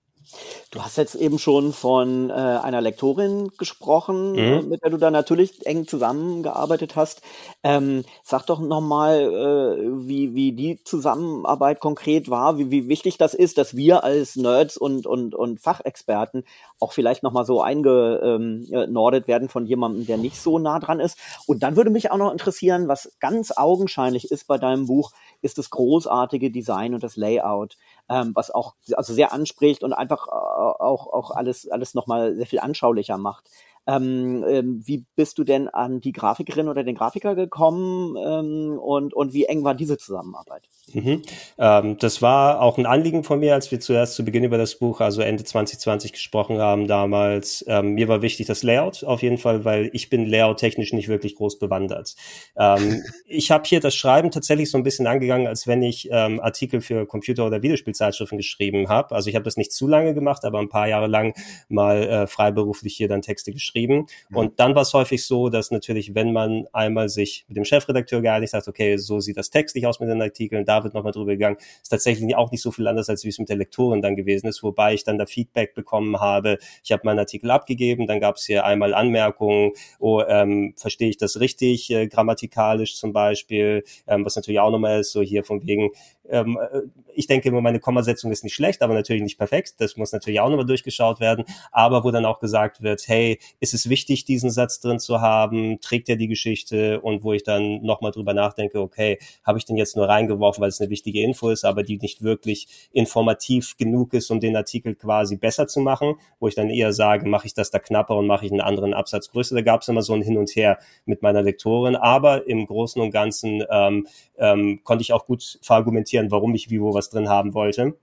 Du hast jetzt eben schon von äh, einer Lektorin gesprochen, mhm. mit der du da natürlich eng zusammengearbeitet hast. Ähm, sag doch nochmal, äh, wie, wie die Zusammenarbeit konkret war, wie, wie wichtig das ist, dass wir als Nerds und, und, und Fachexperten auch vielleicht nochmal so eingenordet werden von jemandem, der nicht so nah dran ist. Und dann würde mich auch noch interessieren, was ganz augenscheinlich ist bei deinem Buch, ist das großartige Design und das Layout, ähm, was auch also sehr anspricht und einfach äh, auch, auch alles, alles nochmal sehr viel anschaulicher macht. Ähm, ähm, wie bist du denn an die Grafikerin oder den Grafiker gekommen ähm, und, und wie eng war diese Zusammenarbeit? Mhm. Ähm, das war auch ein Anliegen von mir, als wir zuerst zu Beginn über das Buch, also Ende 2020 gesprochen haben damals. Ähm, mir war wichtig das Layout auf jeden Fall, weil ich bin Layout-technisch nicht wirklich groß bewandert. Ähm, ich habe hier das Schreiben tatsächlich so ein bisschen angegangen, als wenn ich Artikel für Computer- oder Videospielzeitschriften geschrieben habe. Also ich habe das nicht zu lange gemacht, aber ein paar Jahre lang mal äh, freiberuflich hier dann Texte geschrieben geschrieben. Mhm. Und dann war es häufig so, dass natürlich, wenn man einmal sich mit dem Chefredakteur geeinigt hat, okay, so sieht das textlich aus mit den Artikeln, da wird nochmal drüber gegangen, ist tatsächlich auch nicht so viel anders, als wie es mit der Lektorin dann gewesen ist, wobei ich dann da Feedback bekommen habe. Ich habe meinen Artikel abgegeben, dann gab es hier einmal Anmerkungen, oh, ähm, verstehe ich das richtig, äh, grammatikalisch zum Beispiel, ähm, was natürlich auch nochmal ist, so hier von wegen, ähm, äh, ich denke immer, meine Kommasetzung ist nicht schlecht, aber natürlich nicht perfekt. Das muss natürlich auch nochmal durchgeschaut werden. Aber wo dann auch gesagt wird, hey, ist es wichtig, diesen Satz drin zu haben? Trägt er die Geschichte? Und wo ich dann nochmal drüber nachdenke, okay, habe ich den jetzt nur reingeworfen, weil es eine wichtige Info ist, aber die nicht wirklich informativ genug ist, um den Artikel quasi besser zu machen? Wo ich dann eher sage, mache ich das da knapper und mache ich einen anderen Absatz größer? Da gab es immer so ein Hin und Her mit meiner Lektorin. Aber im Großen und Ganzen ähm, ähm, konnte ich auch gut verargumentieren, warum ich wo was drin haben wollte.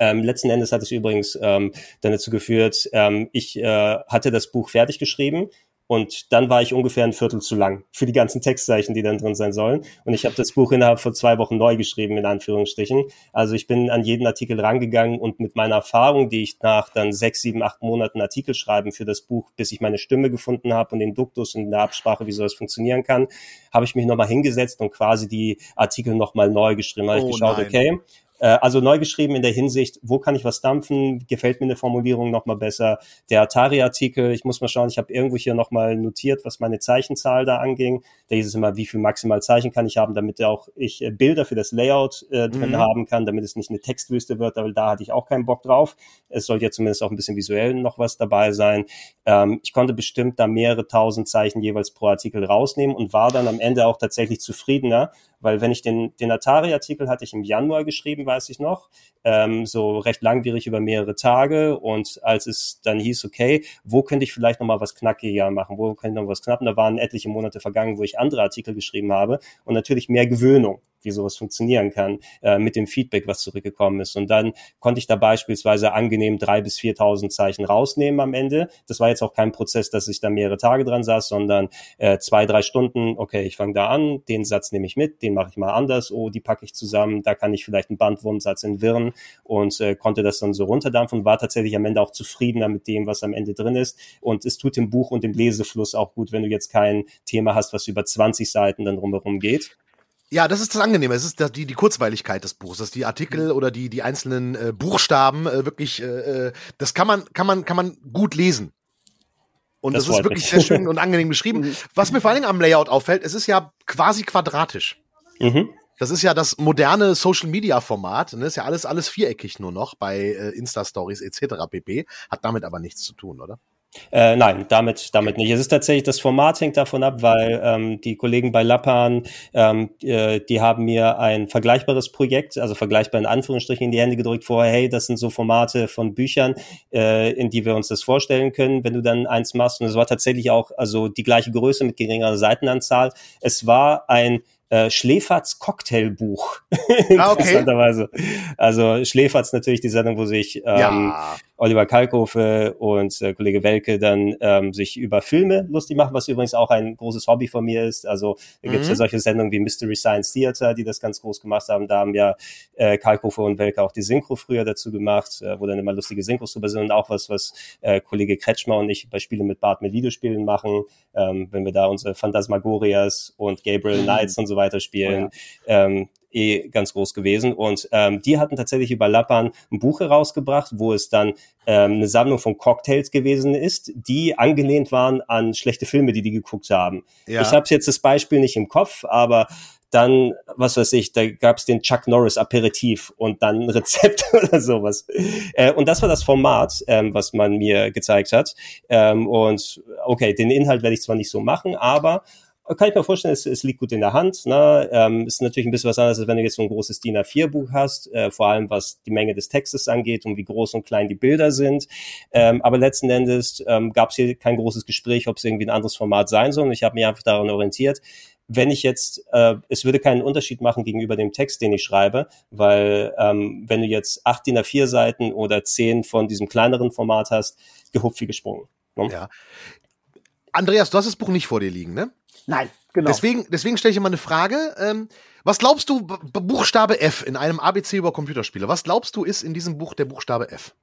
Ähm, letzten Endes hat es übrigens ähm, dann dazu geführt, ähm, ich äh, hatte das Buch fertig geschrieben, und dann war ich ungefähr ein Viertel zu lang für die ganzen Textzeichen, die dann drin sein sollen. Und ich habe das Buch innerhalb von zwei Wochen neu geschrieben, in Anführungsstrichen. Also ich bin an jeden Artikel rangegangen und mit meiner Erfahrung, die ich nach dann sechs, sieben, acht Monaten Artikel schreiben für das Buch, bis ich meine Stimme gefunden habe und den Duktus und der Absprache, wie soll es funktionieren kann, habe ich mich nochmal hingesetzt und quasi die Artikel nochmal neu geschrieben. Habe oh, ich geschaut, nein. okay, also neu geschrieben in der Hinsicht, wo kann ich was dampfen? Gefällt mir eine Formulierung nochmal besser? Der Atari-Artikel, ich muss mal schauen, ich habe irgendwo hier nochmal notiert, was meine Zeichenzahl da anging. Da hieß es immer, wie viel maximal Zeichen kann ich haben, damit auch ich äh, Bilder für das Layout äh, drin mhm. haben kann, damit es nicht eine Textwüste wird, weil da hatte ich auch keinen Bock drauf. Es soll ja zumindest auch ein bisschen visuell noch was dabei sein. Ähm, ich konnte bestimmt da mehrere tausend Zeichen jeweils pro Artikel rausnehmen und war dann am Ende auch tatsächlich zufriedener, weil wenn ich den, den Atari-Artikel hatte ich im Januar geschrieben, weiß ich noch, ähm, so recht langwierig über mehrere Tage. Und als es dann hieß, okay, wo könnte ich vielleicht nochmal was knackiger machen, wo könnte ich noch was knappen, da waren etliche Monate vergangen, wo ich andere Artikel geschrieben habe und natürlich mehr Gewöhnung wie sowas funktionieren kann, äh, mit dem Feedback, was zurückgekommen ist. Und dann konnte ich da beispielsweise angenehm drei bis viertausend Zeichen rausnehmen am Ende. Das war jetzt auch kein Prozess, dass ich da mehrere Tage dran saß, sondern äh, zwei, drei Stunden, okay, ich fange da an, den Satz nehme ich mit, den mache ich mal anders, oh, die packe ich zusammen, da kann ich vielleicht einen Bandwurmsatz entwirren und äh, konnte das dann so runterdampfen, war tatsächlich am Ende auch zufriedener mit dem, was am Ende drin ist. Und es tut dem Buch und dem Lesefluss auch gut, wenn du jetzt kein Thema hast, was über 20 Seiten dann drumherum geht. Ja, das ist das Angenehme. Es ist die, die Kurzweiligkeit des Buchs, dass die Artikel mhm. oder die, die einzelnen äh, Buchstaben äh, wirklich, äh, äh, das kann man, kann man, kann man gut lesen. Und das, das ist wirklich mich. sehr schön und angenehm beschrieben. Mhm. Was mir vor allen Dingen am Layout auffällt, es ist ja quasi quadratisch. Mhm. Das ist ja das moderne Social Media Format. Ne? Ist ja alles, alles viereckig nur noch bei äh, Insta Stories etc. pp. Hat damit aber nichts zu tun, oder? Äh, nein, damit, damit nicht. Es ist tatsächlich, das Format hängt davon ab, weil ähm, die Kollegen bei Lappan, ähm, äh, die haben mir ein vergleichbares Projekt, also vergleichbar in Anführungsstrichen in die Hände gedrückt vorher, hey, das sind so Formate von Büchern, äh, in die wir uns das vorstellen können, wenn du dann eins machst. Und es war tatsächlich auch also die gleiche Größe mit geringerer Seitenanzahl. Es war ein äh, Schläferts Cocktailbuch. Ah, okay. Interessanterweise. Also Schläferts natürlich die Sendung, wo sich ähm, ja. Oliver Kalkofe und äh, Kollege Welke dann ähm, sich über Filme lustig machen, was übrigens auch ein großes Hobby von mir ist. Also da gibt es ja mhm. solche Sendungen wie Mystery Science Theater, die das ganz groß gemacht haben. Da haben ja äh, Kalkofe und Welke auch die Synchro früher dazu gemacht, äh, wo dann immer lustige Synchros drüber sind und auch was, was äh, Kollege Kretschmer und ich bei Spiele mit Bart mit Videospielen machen, ähm, wenn wir da unsere Phantasmagorias und Gabriel mhm. Knights und so weiter spielen. Oh ja. ähm, eh ganz groß gewesen. Und ähm, die hatten tatsächlich über Lappan ein Buch herausgebracht, wo es dann ähm, eine Sammlung von Cocktails gewesen ist, die angelehnt waren an schlechte Filme, die die geguckt haben. Ja. Ich habe jetzt das Beispiel nicht im Kopf, aber dann, was weiß ich, da gab es den Chuck Norris Aperitif und dann ein Rezept oder sowas. Äh, und das war das Format, ähm, was man mir gezeigt hat. Ähm, und okay, den Inhalt werde ich zwar nicht so machen, aber kann ich mir vorstellen, es, es liegt gut in der Hand. Ne? Ähm, ist natürlich ein bisschen was anderes, als wenn du jetzt so ein großes DIN A4-Buch hast, äh, vor allem was die Menge des Textes angeht und wie groß und klein die Bilder sind. Ähm, aber letzten Endes ähm, gab es hier kein großes Gespräch, ob es irgendwie ein anderes Format sein soll. Und ich habe mich einfach daran orientiert. Wenn ich jetzt, äh, es würde keinen Unterschied machen gegenüber dem Text, den ich schreibe, weil ähm, wenn du jetzt acht DIN A4 Seiten oder zehn von diesem kleineren Format hast, gehupft wie gesprungen. Ne? Ja. Andreas, du hast das Buch nicht vor dir liegen, ne? Nein, genau. Deswegen, deswegen stelle ich dir mal eine Frage. Ähm, was glaubst du, Buchstabe F in einem ABC über Computerspiele, was glaubst du ist in diesem Buch der Buchstabe F?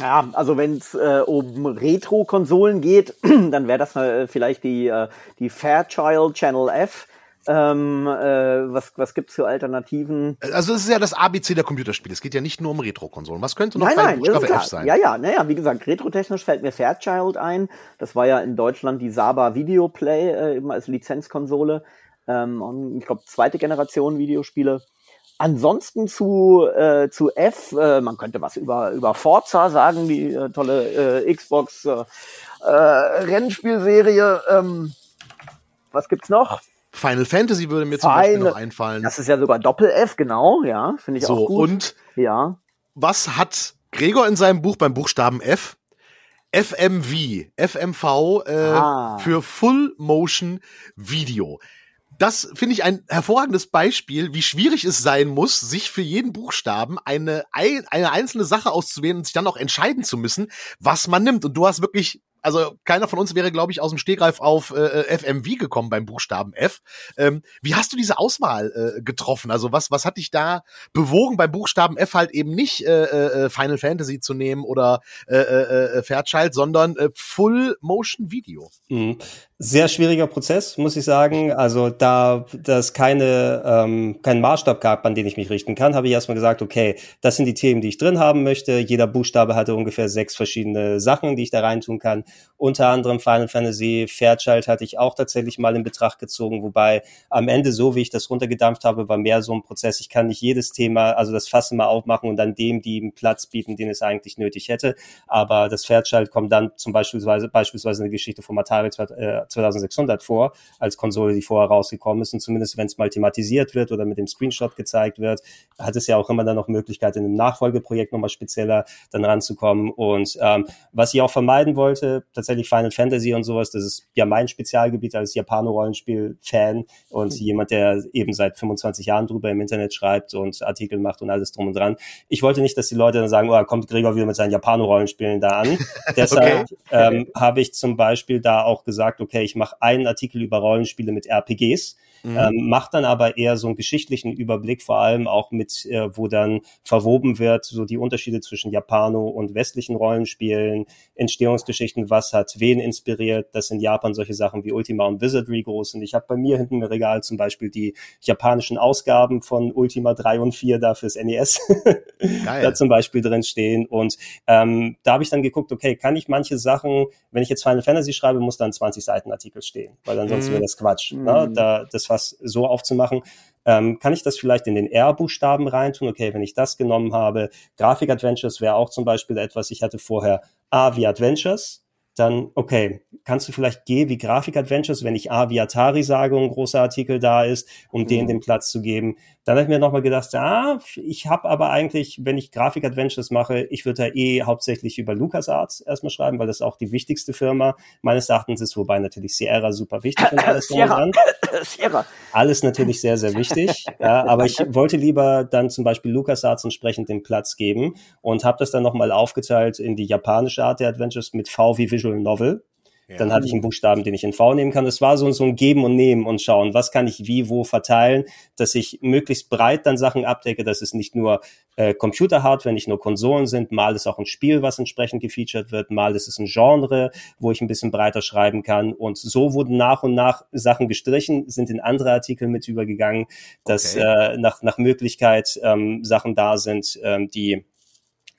Ja, also wenn es äh, um Retro-Konsolen geht, dann wäre das äh, vielleicht die, äh, die Fairchild Channel F. Ähm, äh, was was gibt's für Alternativen? Also es ist ja das ABC der Computerspiele. Es geht ja nicht nur um Retro-Konsolen. Was könnte noch nein, bei nein, Buchstabe F sein? Ja, ja, naja, wie gesagt, retrotechnisch fällt mir Fairchild ein. Das war ja in Deutschland die Saba Videoplay äh, eben als Lizenzkonsole. Ähm, und ich glaube, zweite Generation Videospiele. Ansonsten zu, äh, zu F, äh, man könnte was über, über Forza sagen, die äh, tolle äh, Xbox äh, äh, Rennspielserie. Ähm, was gibt's noch? Final Fantasy würde mir zum Final, Beispiel noch einfallen. Das ist ja sogar Doppel-F, genau, ja, finde ich so, auch gut. Und ja. was hat Gregor in seinem Buch beim Buchstaben F? FMV, FMV äh, ah. für Full Motion Video. Das finde ich ein hervorragendes Beispiel, wie schwierig es sein muss, sich für jeden Buchstaben eine, eine einzelne Sache auszuwählen und sich dann auch entscheiden zu müssen, was man nimmt. Und du hast wirklich also keiner von uns wäre, glaube ich, aus dem Stegreif auf äh, FMV gekommen beim Buchstaben F. Ähm, wie hast du diese Auswahl äh, getroffen? Also was, was hat dich da bewogen, beim Buchstaben F halt eben nicht äh, äh, Final Fantasy zu nehmen oder äh, äh, äh Fairchild, sondern äh, Full Motion Video? Mhm. Sehr schwieriger Prozess, muss ich sagen. Also da das keine ähm, keinen Maßstab gab, an den ich mich richten kann, habe ich erstmal gesagt, okay, das sind die Themen, die ich drin haben möchte. Jeder Buchstabe hatte ungefähr sechs verschiedene Sachen, die ich da reintun kann. Unter anderem Final Fantasy Fairchild hatte ich auch tatsächlich mal in Betracht gezogen, wobei am Ende so, wie ich das runtergedampft habe, war mehr so ein Prozess. Ich kann nicht jedes Thema, also das Fass mal aufmachen und dann dem die einen Platz bieten, den es eigentlich nötig hätte. Aber das Fairchild kommt dann zum Beispiel beispielsweise eine Geschichte von Atari 2600 vor, als Konsole, die vorher rausgekommen ist. Und zumindest wenn es mal thematisiert wird oder mit dem Screenshot gezeigt wird, hat es ja auch immer dann noch Möglichkeit, in einem Nachfolgeprojekt nochmal spezieller dann ranzukommen. Und ähm, was ich auch vermeiden wollte, tatsächlich Final Fantasy und sowas, das ist ja mein Spezialgebiet als Japano-Rollenspiel-Fan und mhm. jemand, der eben seit 25 Jahren drüber im Internet schreibt und Artikel macht und alles drum und dran. Ich wollte nicht, dass die Leute dann sagen, oh, kommt Gregor wieder mit seinen Japano-Rollenspielen da an. Deshalb okay. ähm, habe ich zum Beispiel da auch gesagt, okay, ich mache einen Artikel über Rollenspiele mit RPGs Mhm. Ähm, macht dann aber eher so einen geschichtlichen Überblick, vor allem auch mit, äh, wo dann verwoben wird, so die Unterschiede zwischen Japano und westlichen Rollenspielen, Entstehungsgeschichten, was hat wen inspiriert, dass in Japan solche Sachen wie Ultima und Wizardry groß sind. Ich habe bei mir hinten im Regal zum Beispiel die japanischen Ausgaben von Ultima 3 und 4 da fürs NES da zum Beispiel drin stehen. Und ähm, da habe ich dann geguckt, okay, kann ich manche Sachen, wenn ich jetzt Final Fantasy schreibe, muss dann 20 Seiten Artikel stehen, weil ansonsten mhm. wäre das Quatsch. Ne? Mhm. Ne? Da, das was so aufzumachen, ähm, kann ich das vielleicht in den R-Buchstaben reintun? Okay, wenn ich das genommen habe, Grafik Adventures wäre auch zum Beispiel etwas, ich hatte vorher A wie Adventures, dann, okay, kannst du vielleicht G wie Grafik-Adventures, wenn ich A wie Atari sage und ein großer Artikel da ist, um mhm. denen den Platz zu geben. Dann habe ich mir nochmal gedacht, ah, ich habe aber eigentlich, wenn ich Grafik-Adventures mache, ich würde da eh hauptsächlich über LucasArts erstmal schreiben, weil das auch die wichtigste Firma meines Erachtens ist, wobei natürlich Sierra super wichtig und alles Sierra. Sierra. Alles natürlich sehr, sehr wichtig. ja, aber ich wollte lieber dann zum Beispiel LucasArts entsprechend den Platz geben und habe das dann nochmal aufgeteilt in die japanische Art der Adventures mit V wie Visual Novel. Dann hatte ich einen Buchstaben, den ich in V nehmen kann. Es war so, so ein Geben und Nehmen und schauen, was kann ich wie, wo verteilen, dass ich möglichst breit dann Sachen abdecke, dass es nicht nur äh, Computer-Hardware, nicht nur Konsolen sind, mal ist auch ein Spiel, was entsprechend gefeatured wird, mal ist es ein Genre, wo ich ein bisschen breiter schreiben kann. Und so wurden nach und nach Sachen gestrichen, sind in andere Artikel mit übergegangen, dass okay. äh, nach, nach Möglichkeit ähm, Sachen da sind, ähm, die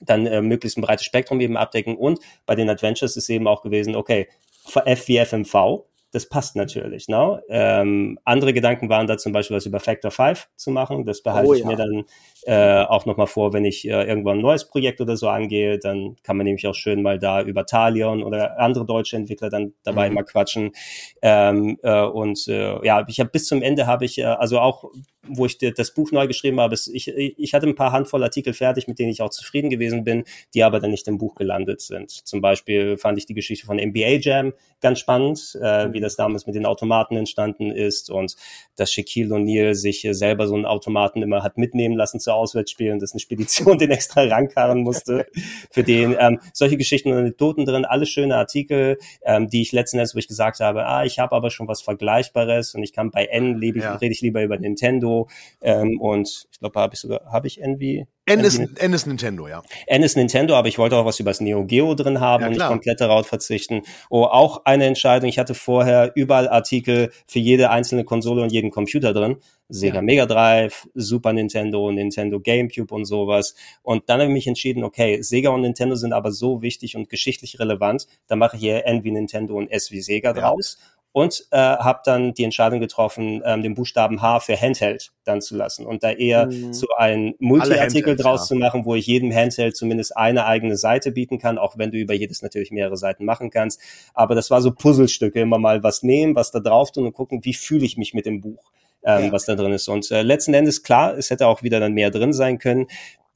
dann äh, möglichst ein breites Spektrum eben abdecken. Und bei den Adventures ist eben auch gewesen, okay, F wie FMV, das passt natürlich. Ne? Ähm, andere Gedanken waren da zum Beispiel was über Factor 5 zu machen. Das behalte oh, ich ja. mir dann äh, auch nochmal vor, wenn ich äh, irgendwann ein neues Projekt oder so angehe. Dann kann man nämlich auch schön mal da über Talion oder andere deutsche Entwickler dann dabei mhm. mal quatschen. Ähm, äh, und äh, ja, ich habe bis zum Ende habe ich, äh, also auch wo ich das Buch neu geschrieben habe, ich, ich hatte ein paar Handvoll Artikel fertig, mit denen ich auch zufrieden gewesen bin, die aber dann nicht im Buch gelandet sind. Zum Beispiel fand ich die Geschichte von NBA Jam ganz spannend, äh, wie das damals mit den Automaten entstanden ist und dass Shaquille O'Neal sich selber so einen Automaten immer hat mitnehmen lassen zu Auswärtsspielen, dass eine Spedition den extra rankarren musste für den. Ähm, solche Geschichten und Anekdoten drin, alles schöne Artikel, ähm, die ich letzten Endes, wo ich gesagt habe, ah, ich habe aber schon was Vergleichbares und ich kann bei N lebe ich, ja. rede ich lieber über Nintendo ähm, und ich glaube, habe ich sogar, habe ich Envy? N ist, N ist Nintendo, ja. N ist Nintendo, aber ich wollte auch was über das Neo Geo drin haben ja, und nicht komplett darauf verzichten. Oh, auch eine Entscheidung. Ich hatte vorher überall Artikel für jede einzelne Konsole und jeden Computer drin. Sega ja. Mega Drive, Super Nintendo, Nintendo GameCube und sowas. Und dann habe ich mich entschieden, okay, Sega und Nintendo sind aber so wichtig und geschichtlich relevant, da mache ich hier N wie Nintendo und S wie Sega ja. draus und äh, habe dann die Entscheidung getroffen, ähm, den Buchstaben H für Handheld dann zu lassen und da eher mhm. so ein Multi-Artikel draus ja. zu machen, wo ich jedem Handheld zumindest eine eigene Seite bieten kann, auch wenn du über jedes natürlich mehrere Seiten machen kannst. Aber das war so Puzzlestücke, immer mal was nehmen, was da drauf tun und gucken, wie fühle ich mich mit dem Buch. Ähm, ja. was da drin ist. Und äh, letzten Endes, klar, es hätte auch wieder dann mehr drin sein können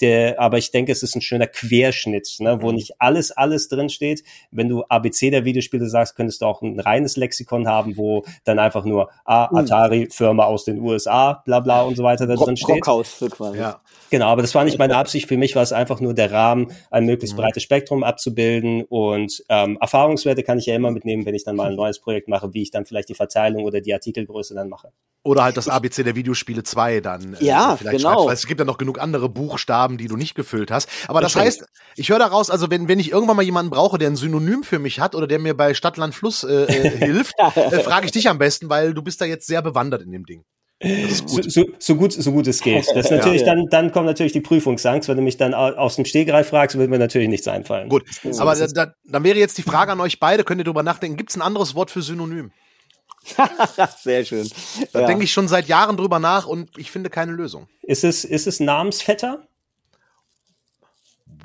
der, aber ich denke, es ist ein schöner Querschnitt, ne, wo mhm. nicht alles, alles drin steht. Wenn du ABC der Videospiele sagst, könntest du auch ein reines Lexikon haben, wo dann einfach nur ah, mhm. Atari, Firma aus den USA, bla bla und so weiter da drin steht. Rockhaus quasi. Ja. Genau, aber das war nicht meine Absicht. Für mich war es einfach nur der Rahmen, ein möglichst mhm. breites Spektrum abzubilden und ähm, Erfahrungswerte kann ich ja immer mitnehmen, wenn ich dann mal ein neues Projekt mache, wie ich dann vielleicht die Verteilung oder die Artikelgröße dann mache. Oder halt das ABC der Videospiele 2 dann. Äh, ja, vielleicht genau. Weil es gibt ja noch genug andere Buchstaben, die du nicht gefüllt hast. Aber das, das heißt, ich höre daraus, also wenn, wenn ich irgendwann mal jemanden brauche, der ein Synonym für mich hat oder der mir bei Stadt, Land, Fluss äh, äh, hilft, äh, frage ich dich am besten, weil du bist da jetzt sehr bewandert in dem Ding. Gut. So, so, gut, so gut es geht. Das natürlich ja. dann, dann kommt natürlich die Prüfungsangst, wenn du mich dann aus dem Stegreif fragst, wird mir natürlich nichts einfallen. Gut, aber da, da, dann wäre jetzt die Frage an euch beide, könnt ihr darüber nachdenken, gibt es ein anderes Wort für Synonym? Sehr schön. Da ja. denke ich schon seit Jahren drüber nach und ich finde keine Lösung. Ist es, ist es Namensvetter?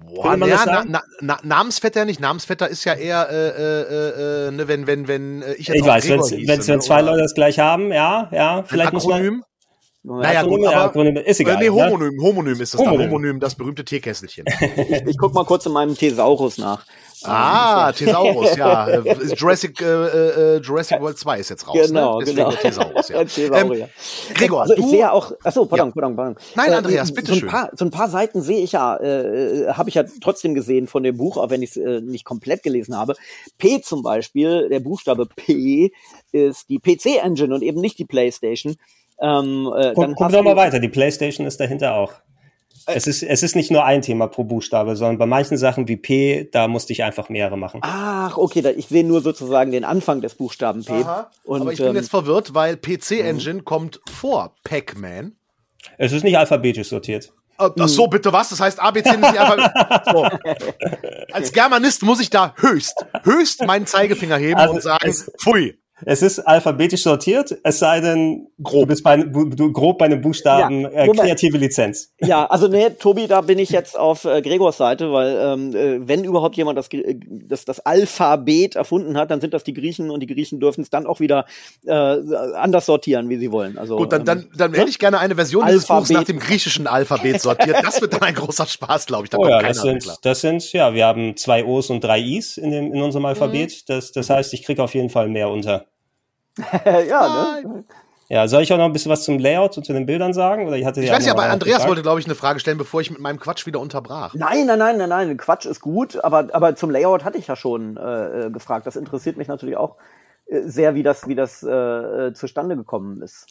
Boah, ja, na, na, na, Namensvetter nicht. Namensvetter ist ja eher, äh, äh, äh, ne, wenn, wenn, wenn äh, ich jetzt Ich weiß, wenn ne, zwei Leute das gleich haben, ja, ja, vielleicht muss man. Naja, gut, aber, Akronym, ist egal. Nee, Homonym, ne? Homonym ist das Homonym. dann. Homonym, das berühmte Teekesselchen. ich guck mal kurz in meinem Thesaurus nach. Ah, Thesaurus, ja. Jurassic, äh, äh, Jurassic World 2 ist jetzt raus. Genau, ne? genau. Thesaurus, ja. Thesaurus, ähm, Gregor, also ich du? sehe auch, achso, pardon, ja. pardon, pardon. Nein, Andreas, äh, bitte so schön. Paar, so ein paar Seiten sehe ich ja, äh, habe ich ja trotzdem gesehen von dem Buch, auch wenn ich es äh, nicht komplett gelesen habe. P zum Beispiel, der Buchstabe P ist die PC-Engine und eben nicht die PlayStation. Ähm, äh, guck, guck doch mal weiter, die PlayStation ist dahinter auch. Äh, es ist, es ist nicht nur ein Thema pro Buchstabe, sondern bei manchen Sachen wie P, da musste ich einfach mehrere machen. Ach, okay, da, ich sehe nur sozusagen den Anfang des Buchstaben P. Aha, und, aber ich bin ähm, jetzt verwirrt, weil PC Engine mhm. kommt vor Pac-Man. Es ist nicht alphabetisch sortiert. Ach so, bitte was? Das heißt, ABC ist nicht einfach. So. Als Germanist muss ich da höchst, höchst meinen Zeigefinger heben also und sagen, pfui. Es ist alphabetisch sortiert, es sei denn, grob. du bist bei, du, grob bei einem Buchstaben ja, äh, kreative Lizenz. Ja, also nee, Tobi, da bin ich jetzt auf äh, Gregors Seite, weil ähm, äh, wenn überhaupt jemand das, das, das Alphabet erfunden hat, dann sind das die Griechen und die Griechen dürfen es dann auch wieder äh, anders sortieren, wie sie wollen. Also, Gut, dann, dann, ähm, dann hätte ne? ich gerne eine Version Alphabet. dieses Buchs nach dem griechischen Alphabet sortiert. Das wird dann ein großer Spaß, glaube ich. Da oh ja, das sind, das sind, ja, wir haben zwei O's und drei I's in, dem, in unserem Alphabet. Mhm. Das, das heißt, ich kriege auf jeden Fall mehr unter. ja, ne? Ja, soll ich auch noch ein bisschen was zum Layout und zu den Bildern sagen? Oder ich hatte ich weiß ja, aber Andreas gefragt. wollte, glaube ich, eine Frage stellen, bevor ich mit meinem Quatsch wieder unterbrach. Nein, nein, nein, nein, nein, Quatsch ist gut, aber, aber zum Layout hatte ich ja schon äh, äh gefragt. Das interessiert mich natürlich auch äh, sehr, wie das, wie das äh, äh zustande gekommen ist.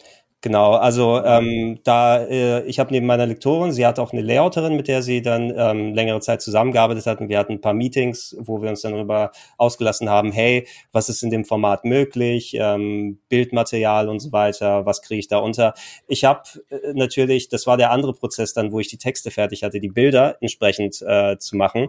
Genau, also ähm, da äh, ich habe neben meiner Lektorin, sie hat auch eine Layouterin, mit der sie dann ähm, längere Zeit zusammengearbeitet hat und wir hatten ein paar Meetings, wo wir uns dann darüber ausgelassen haben, hey, was ist in dem Format möglich, ähm, Bildmaterial und so weiter, was kriege ich da unter. Ich habe äh, natürlich, das war der andere Prozess dann, wo ich die Texte fertig hatte, die Bilder entsprechend äh, zu machen.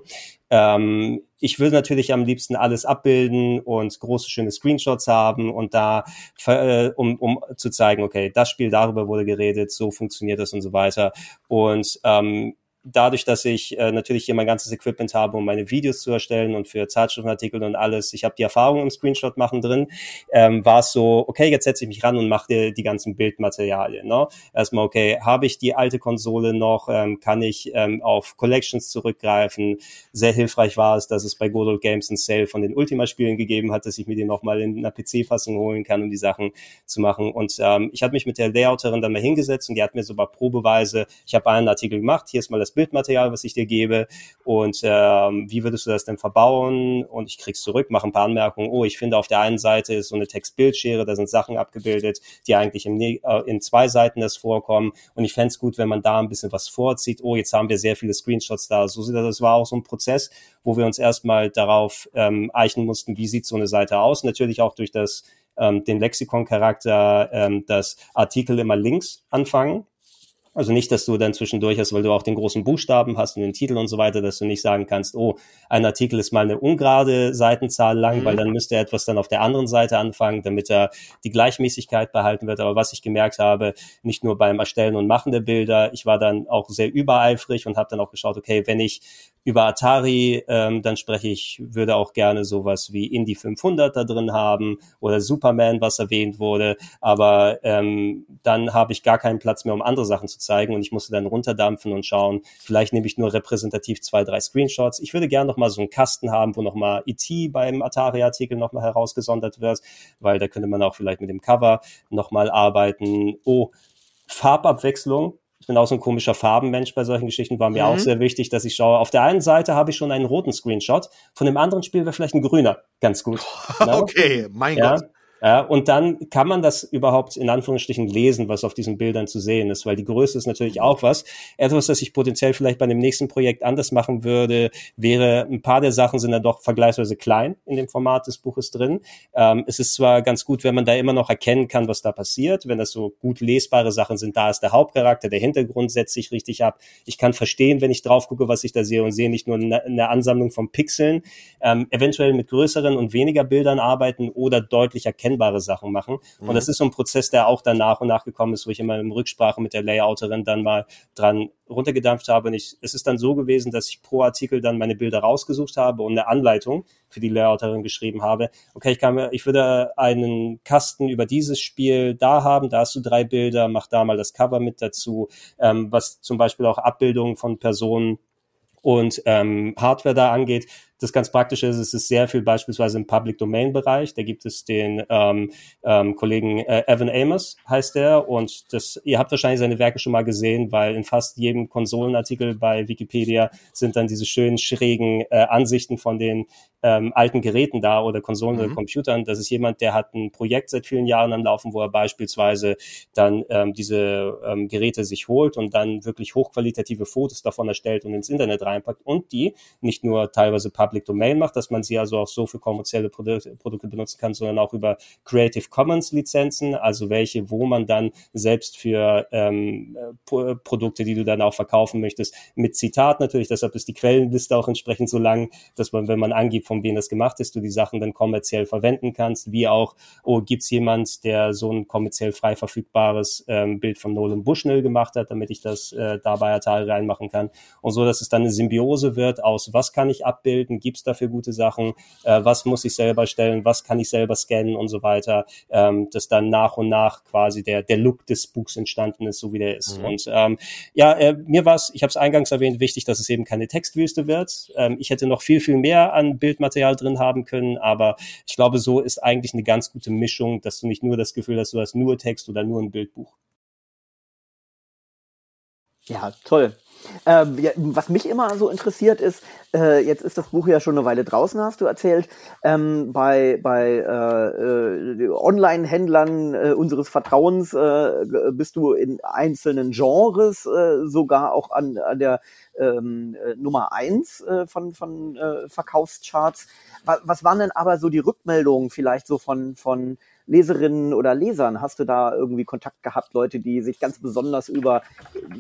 Ähm, ich will natürlich am liebsten alles abbilden und große, schöne Screenshots haben und da, äh, um, um zu zeigen, okay, das Spiel darüber wurde geredet, so funktioniert das und so weiter. Und ähm, dadurch, dass ich äh, natürlich hier mein ganzes Equipment habe, um meine Videos zu erstellen und für Zeitschriftenartikel und alles, ich habe die Erfahrung im Screenshot machen drin, ähm, war es so, okay, jetzt setze ich mich ran und mache dir die ganzen Bildmaterialien. Ne? Erstmal, okay, habe ich die alte Konsole noch, ähm, kann ich ähm, auf Collections zurückgreifen. Sehr hilfreich war es, dass es bei Good Old Games ein Sale von den Ultima-Spielen gegeben hat, dass ich mir die nochmal in einer PC-Fassung holen kann, um die Sachen zu machen. Und ähm, ich habe mich mit der Layouterin dann mal hingesetzt und die hat mir so bei Probeweise, ich habe einen Artikel gemacht, hier ist mal das Bildmaterial, was ich dir gebe und ähm, wie würdest du das denn verbauen? Und ich krieg's zurück, mache ein paar Anmerkungen. Oh, ich finde auf der einen Seite ist so eine Text-Bildschere, da sind Sachen abgebildet, die eigentlich im, äh, in zwei Seiten das vorkommen. Und ich fände es gut, wenn man da ein bisschen was vorzieht. Oh, jetzt haben wir sehr viele Screenshots da. So das war auch so ein Prozess, wo wir uns erstmal darauf ähm, eichen mussten, wie sieht so eine Seite aus. Natürlich auch durch das ähm, den Lexikon-Charakter, ähm, dass Artikel immer links anfangen also nicht, dass du dann zwischendurch hast, weil du auch den großen Buchstaben hast und den Titel und so weiter, dass du nicht sagen kannst, oh, ein Artikel ist mal eine ungerade Seitenzahl lang, mhm. weil dann müsste er etwas dann auf der anderen Seite anfangen, damit er die Gleichmäßigkeit behalten wird. Aber was ich gemerkt habe, nicht nur beim Erstellen und Machen der Bilder, ich war dann auch sehr übereifrig und habe dann auch geschaut, okay, wenn ich über Atari, ähm, dann spreche ich, würde auch gerne sowas wie Indie 500 da drin haben oder Superman, was erwähnt wurde, aber ähm, dann habe ich gar keinen Platz mehr, um andere Sachen zu zeigen und ich musste dann runterdampfen und schauen, vielleicht nehme ich nur repräsentativ zwei, drei Screenshots. Ich würde gerne noch mal so einen Kasten haben, wo noch mal E.T. beim Atari-Artikel noch mal herausgesondert wird, weil da könnte man auch vielleicht mit dem Cover noch mal arbeiten. Oh, Farbabwechslung ich bin auch so ein komischer Farbenmensch bei solchen Geschichten, war mir mhm. auch sehr wichtig, dass ich schaue. Auf der einen Seite habe ich schon einen roten Screenshot, von dem anderen Spiel wäre vielleicht ein grüner ganz gut. okay, mein ja? Gott. Ja, und dann kann man das überhaupt in Anführungsstrichen lesen, was auf diesen Bildern zu sehen ist, weil die Größe ist natürlich auch was. Etwas, das ich potenziell vielleicht bei dem nächsten Projekt anders machen würde, wäre, ein paar der Sachen sind dann doch vergleichsweise klein in dem Format des Buches drin. Ähm, es ist zwar ganz gut, wenn man da immer noch erkennen kann, was da passiert, wenn das so gut lesbare Sachen sind, da ist der Hauptcharakter, der Hintergrund setzt sich richtig ab. Ich kann verstehen, wenn ich drauf gucke, was ich da sehe und sehe nicht nur eine, eine Ansammlung von Pixeln, ähm, eventuell mit größeren und weniger Bildern arbeiten oder deutlich erkennen erkennbare Sachen machen. Mhm. Und das ist so ein Prozess, der auch dann nach und nach gekommen ist, wo ich immer in Rücksprache mit der Layouterin dann mal dran runtergedampft habe. Und ich, es ist dann so gewesen, dass ich pro Artikel dann meine Bilder rausgesucht habe und eine Anleitung für die Layouterin geschrieben habe. Okay, ich kann mir, ich würde einen Kasten über dieses Spiel da haben, da hast du drei Bilder, mach da mal das Cover mit dazu, ähm, was zum Beispiel auch Abbildungen von Personen und ähm, Hardware da angeht. Das ganz Praktische ist, es ist sehr viel beispielsweise im Public Domain Bereich. Da gibt es den ähm, ähm, Kollegen äh, Evan Amos, heißt der. Und das, ihr habt wahrscheinlich seine Werke schon mal gesehen, weil in fast jedem Konsolenartikel bei Wikipedia sind dann diese schönen schrägen äh, Ansichten von den ähm, alten Geräten da oder Konsolen mhm. oder Computern. Das ist jemand, der hat ein Projekt seit vielen Jahren am Laufen, wo er beispielsweise dann ähm, diese ähm, Geräte sich holt und dann wirklich hochqualitative Fotos davon erstellt und ins Internet reinpackt und die nicht nur teilweise Public Domain macht, dass man sie also auch so für kommerzielle Produkte, Produkte benutzen kann, sondern auch über Creative Commons Lizenzen, also welche, wo man dann selbst für ähm, Produkte, die du dann auch verkaufen möchtest, mit Zitat natürlich, deshalb ist die Quellenliste auch entsprechend so lang, dass man, wenn man angibt, von wem das gemacht ist, du die Sachen dann kommerziell verwenden kannst, wie auch, oh, gibt's jemand, der so ein kommerziell frei verfügbares ähm, Bild von Nolan Bushnell gemacht hat, damit ich das äh, da bei Atari reinmachen kann und so, dass es dann eine Symbiose wird aus, was kann ich abbilden, gibt's dafür gute Sachen, äh, was muss ich selber stellen, was kann ich selber scannen und so weiter, ähm, dass dann nach und nach quasi der, der Look des Buchs entstanden ist, so wie der ist. Mhm. Und ähm, ja, äh, mir war es, ich habe es eingangs erwähnt, wichtig, dass es eben keine Textwüste wird. Ähm, ich hätte noch viel, viel mehr an Bild Bildmaterial drin haben können, aber ich glaube, so ist eigentlich eine ganz gute Mischung, dass du nicht nur das Gefühl hast, du hast nur Text oder nur ein Bildbuch. Ja, toll. Ähm, ja, was mich immer so interessiert ist, äh, jetzt ist das Buch ja schon eine Weile draußen, hast du erzählt, ähm, bei, bei äh, äh, Online-Händlern äh, unseres Vertrauens äh, bist du in einzelnen Genres äh, sogar auch an, an der ähm, äh, Nummer eins von, von Verkaufscharts. Was, was waren denn aber so die Rückmeldungen vielleicht so von, von Leserinnen oder Lesern? Hast du da irgendwie Kontakt gehabt, Leute, die sich ganz besonders über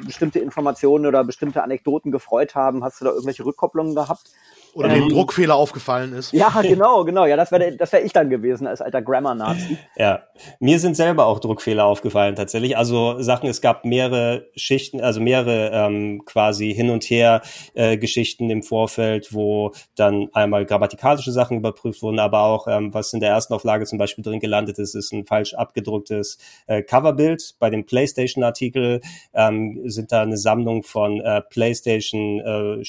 bestimmte Informationen oder bestimmte Anekdoten gefreut haben? Hast du da irgendwelche Rückkopplungen gehabt? Oder ähm, dem Druckfehler aufgefallen ist. Ja, genau, genau. Ja, das wäre das wär ich dann gewesen als alter Grammar-Nazi. Ja, mir sind selber auch Druckfehler aufgefallen tatsächlich. Also Sachen, es gab mehrere Schichten, also mehrere ähm, quasi hin und her äh, Geschichten im Vorfeld, wo dann einmal grammatikalische Sachen überprüft wurden, aber auch ähm, was in der ersten Auflage zum Beispiel drin gelandet ist, ist ein falsch abgedrucktes äh, Coverbild. Bei dem PlayStation-Artikel ähm, sind da eine Sammlung von äh, PlayStation äh,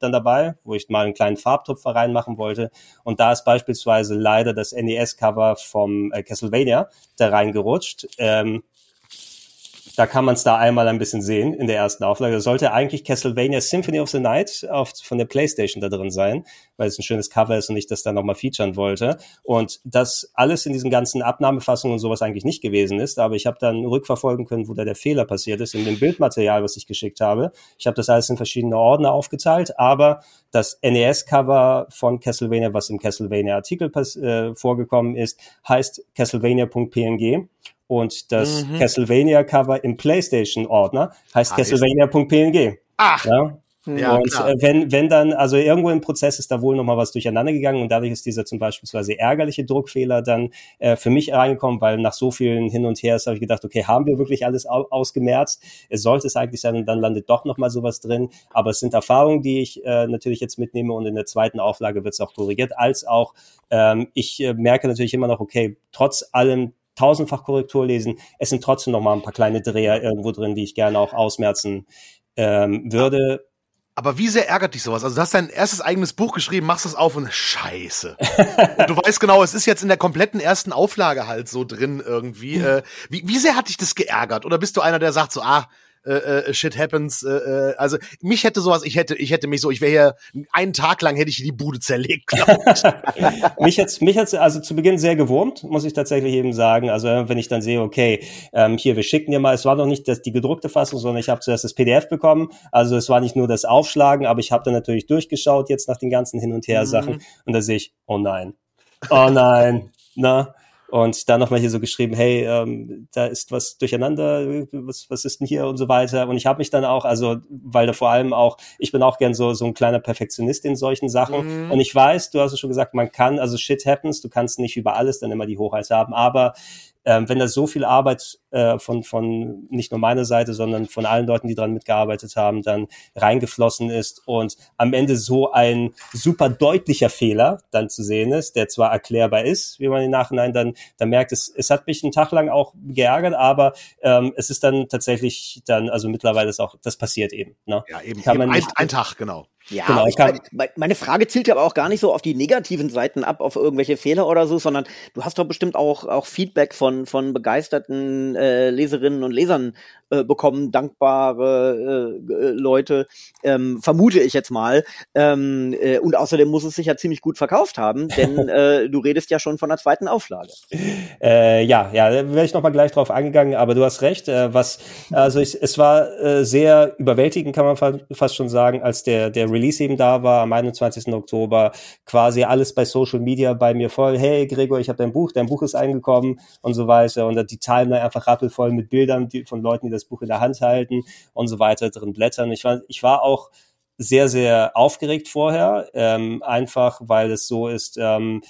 dann dabei, wo ich mal einen kleinen Farbtupfer reinmachen wollte. Und da ist beispielsweise leider das NES-Cover vom äh, Castlevania da reingerutscht. Ähm, da kann man es da einmal ein bisschen sehen in der ersten Auflage. Da sollte eigentlich Castlevania Symphony of the Night auf, von der PlayStation da drin sein, weil es ein schönes Cover ist und ich das da nochmal featuren wollte. Und das alles in diesen ganzen Abnahmefassungen und sowas eigentlich nicht gewesen ist. Aber ich habe dann rückverfolgen können, wo da der Fehler passiert ist in dem Bildmaterial, was ich geschickt habe. Ich habe das alles in verschiedene Ordner aufgeteilt, aber das NES-Cover von Castlevania, was im Castlevania-Artikel äh, vorgekommen ist, heißt castlevania.png und das mhm. Castlevania-Cover im PlayStation-Ordner heißt ah, Castlevania.png. Ach. Ja? Ja, und äh, wenn, wenn dann, also irgendwo im Prozess ist da wohl nochmal was durcheinander gegangen und dadurch ist dieser zum Beispiel ärgerliche Druckfehler dann äh, für mich reingekommen, weil nach so vielen Hin und Her habe ich gedacht, okay, haben wir wirklich alles au ausgemerzt? Es sollte es eigentlich sein und dann landet doch nochmal sowas drin. Aber es sind Erfahrungen, die ich äh, natürlich jetzt mitnehme und in der zweiten Auflage wird es auch korrigiert, als auch ähm, ich äh, merke natürlich immer noch, okay, trotz allem tausendfach Korrektur lesen, es sind trotzdem noch mal ein paar kleine Dreher irgendwo drin, die ich gerne auch ausmerzen ähm, würde. Aber wie sehr ärgert dich sowas? Also du hast dein erstes eigenes Buch geschrieben, machst es auf und Scheiße. und du weißt genau, es ist jetzt in der kompletten ersten Auflage halt so drin irgendwie. Äh, wie, wie sehr hat dich das geärgert? Oder bist du einer, der sagt so, ah, äh, äh, Shit happens. Äh, äh, also mich hätte sowas, ich hätte, ich hätte mich so, ich wäre hier einen Tag lang hätte ich die Bude zerlegt. mich jetzt, mich jetzt also zu Beginn sehr gewurmt, muss ich tatsächlich eben sagen. Also wenn ich dann sehe, okay, ähm, hier wir schicken dir mal, es war noch nicht das, die gedruckte Fassung, sondern ich habe zuerst das PDF bekommen. Also es war nicht nur das Aufschlagen, aber ich habe dann natürlich durchgeschaut jetzt nach den ganzen Hin und Her mhm. Sachen und da sehe ich, oh nein, oh nein, na und dann nochmal hier so geschrieben, hey, ähm, da ist was durcheinander, was, was ist denn hier und so weiter. Und ich habe mich dann auch, also, weil da vor allem auch, ich bin auch gern so, so ein kleiner Perfektionist in solchen Sachen. Mhm. Und ich weiß, du hast es schon gesagt, man kann, also shit happens, du kannst nicht über alles dann immer die Hochheit haben, aber ähm, wenn da so viel Arbeit äh, von, von nicht nur meiner Seite, sondern von allen Leuten, die dran mitgearbeitet haben, dann reingeflossen ist und am Ende so ein super deutlicher Fehler dann zu sehen ist, der zwar erklärbar ist, wie man im Nachhinein dann, dann merkt, es, es hat mich einen Tag lang auch geärgert, aber ähm, es ist dann tatsächlich dann, also mittlerweile ist auch, das passiert eben. Ne? Ja, eben, eben ein, ein Tag, genau. Ja, genau, ich, meine Frage zielt ja aber auch gar nicht so auf die negativen Seiten ab, auf irgendwelche Fehler oder so, sondern du hast doch bestimmt auch, auch Feedback von, von begeisterten äh, Leserinnen und Lesern äh, bekommen, dankbare äh, äh, Leute, ähm, vermute ich jetzt mal. Ähm, äh, und außerdem muss es sich ja ziemlich gut verkauft haben, denn äh, du redest ja schon von der zweiten Auflage. Äh, ja, ja, da wäre ich nochmal gleich drauf eingegangen, aber du hast recht. Äh, was, also ich, es war äh, sehr überwältigend, kann man fa fast schon sagen, als der, der Release eben da war, am 21. Oktober, quasi alles bei Social Media bei mir voll, hey Gregor, ich habe dein Buch, dein Buch ist eingekommen und so weiter. Und die Timeline einfach rappelvoll mit Bildern von Leuten, die das Buch in der Hand halten und so weiter, drin blättern. Ich war, ich war auch sehr, sehr aufgeregt vorher, ähm, einfach weil es so ist, ähm,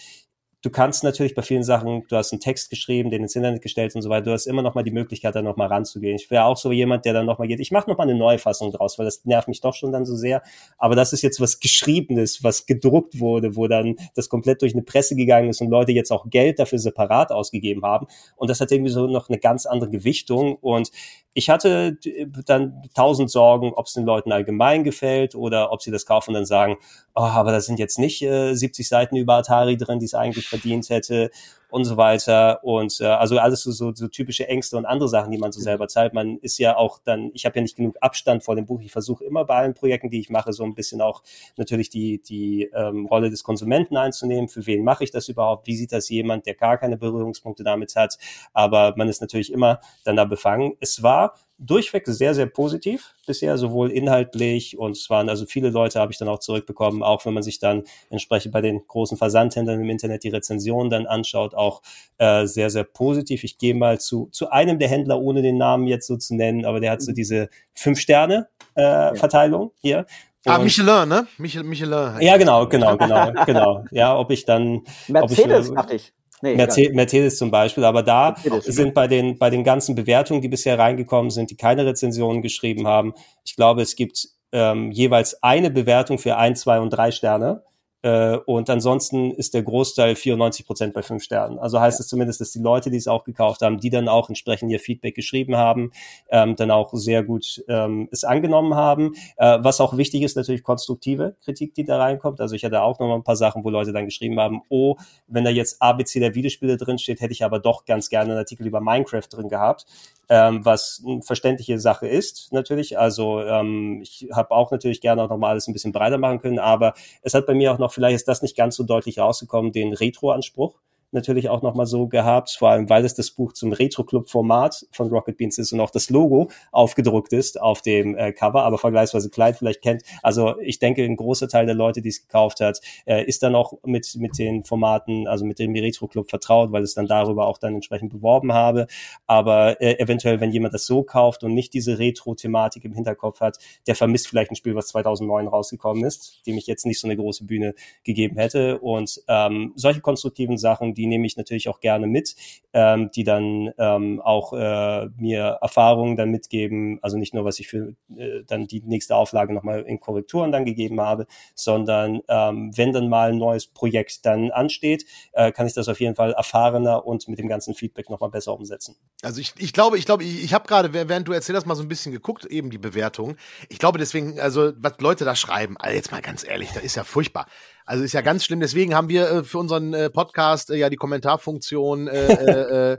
Du kannst natürlich bei vielen Sachen, du hast einen Text geschrieben, den ins Internet gestellt und so weiter, du hast immer noch mal die Möglichkeit, da noch mal ranzugehen. Ich wäre auch so jemand, der dann noch mal geht, ich mache noch mal eine neue Fassung draus, weil das nervt mich doch schon dann so sehr. Aber das ist jetzt was Geschriebenes, was gedruckt wurde, wo dann das komplett durch eine Presse gegangen ist und Leute jetzt auch Geld dafür separat ausgegeben haben. Und das hat irgendwie so noch eine ganz andere Gewichtung. Und ich hatte dann tausend Sorgen, ob es den Leuten allgemein gefällt oder ob sie das kaufen und dann sagen, oh, aber da sind jetzt nicht äh, 70 Seiten über Atari drin, die es eigentlich verdient hätte und so weiter. Und äh, also alles so, so, so typische Ängste und andere Sachen, die man so mhm. selber zahlt. Man ist ja auch dann, ich habe ja nicht genug Abstand vor dem Buch. Ich versuche immer bei allen Projekten, die ich mache, so ein bisschen auch natürlich die, die ähm, Rolle des Konsumenten einzunehmen. Für wen mache ich das überhaupt? Wie sieht das jemand, der gar keine Berührungspunkte damit hat? Aber man ist natürlich immer dann da befangen. Es war durchweg sehr, sehr positiv bisher, sowohl inhaltlich und es waren also viele Leute habe ich dann auch zurückbekommen, auch wenn man sich dann entsprechend bei den großen Versandhändlern im Internet die Rezensionen dann anschaut, auch äh, sehr, sehr positiv. Ich gehe mal zu, zu einem der Händler, ohne den Namen jetzt so zu nennen, aber der hat so mhm. diese Fünf-Sterne-Verteilung äh, hier. Ah, Michelin, ne? Michel, Michelin. Ja, genau, genau, genau, genau. Ja, ob ich dann. Mercedes, ob ich, dachte ich. Nee, Mercedes, Mercedes zum Beispiel, aber da Mercedes, sind bei den, bei den ganzen Bewertungen, die bisher reingekommen sind, die keine Rezensionen geschrieben haben, ich glaube, es gibt ähm, jeweils eine Bewertung für ein, zwei und drei Sterne. Äh, und ansonsten ist der Großteil 94 Prozent bei fünf Sternen. Also heißt es zumindest, dass die Leute, die es auch gekauft haben, die dann auch entsprechend ihr Feedback geschrieben haben, ähm, dann auch sehr gut ähm, es angenommen haben. Äh, was auch wichtig ist, natürlich konstruktive Kritik, die da reinkommt. Also ich hatte auch noch mal ein paar Sachen, wo Leute dann geschrieben haben, oh, wenn da jetzt ABC der Videospiele drin steht, hätte ich aber doch ganz gerne einen Artikel über Minecraft drin gehabt ähm, was eine verständliche Sache ist, natürlich. Also ähm, ich habe auch natürlich gerne auch nochmal alles ein bisschen breiter machen können, aber es hat bei mir auch noch, vielleicht ist das nicht ganz so deutlich rausgekommen, den Retro-Anspruch natürlich auch nochmal so gehabt, vor allem weil es das Buch zum Retro-Club-Format von Rocket Beans ist und auch das Logo aufgedruckt ist auf dem äh, Cover, aber vergleichsweise klein vielleicht kennt. Also ich denke, ein großer Teil der Leute, die es gekauft hat, äh, ist dann auch mit, mit den Formaten, also mit dem Retro-Club vertraut, weil es dann darüber auch dann entsprechend beworben habe. Aber äh, eventuell, wenn jemand das so kauft und nicht diese Retro-Thematik im Hinterkopf hat, der vermisst vielleicht ein Spiel, was 2009 rausgekommen ist, dem ich jetzt nicht so eine große Bühne gegeben hätte. Und ähm, solche konstruktiven Sachen, die nehme ich natürlich auch gerne mit, ähm, die dann ähm, auch äh, mir Erfahrungen dann mitgeben, also nicht nur, was ich für äh, dann die nächste Auflage nochmal in Korrekturen dann gegeben habe, sondern ähm, wenn dann mal ein neues Projekt dann ansteht, äh, kann ich das auf jeden Fall erfahrener und mit dem ganzen Feedback nochmal besser umsetzen. Also ich, ich glaube, ich glaube, ich, ich habe gerade, während du erzählst, mal so ein bisschen geguckt, eben die Bewertung. Ich glaube deswegen, also was Leute da schreiben, also jetzt mal ganz ehrlich, das ist ja furchtbar. Also ist ja ganz schlimm. Deswegen haben wir äh, für unseren äh, Podcast äh, ja die Kommentarfunktion äh, äh, äh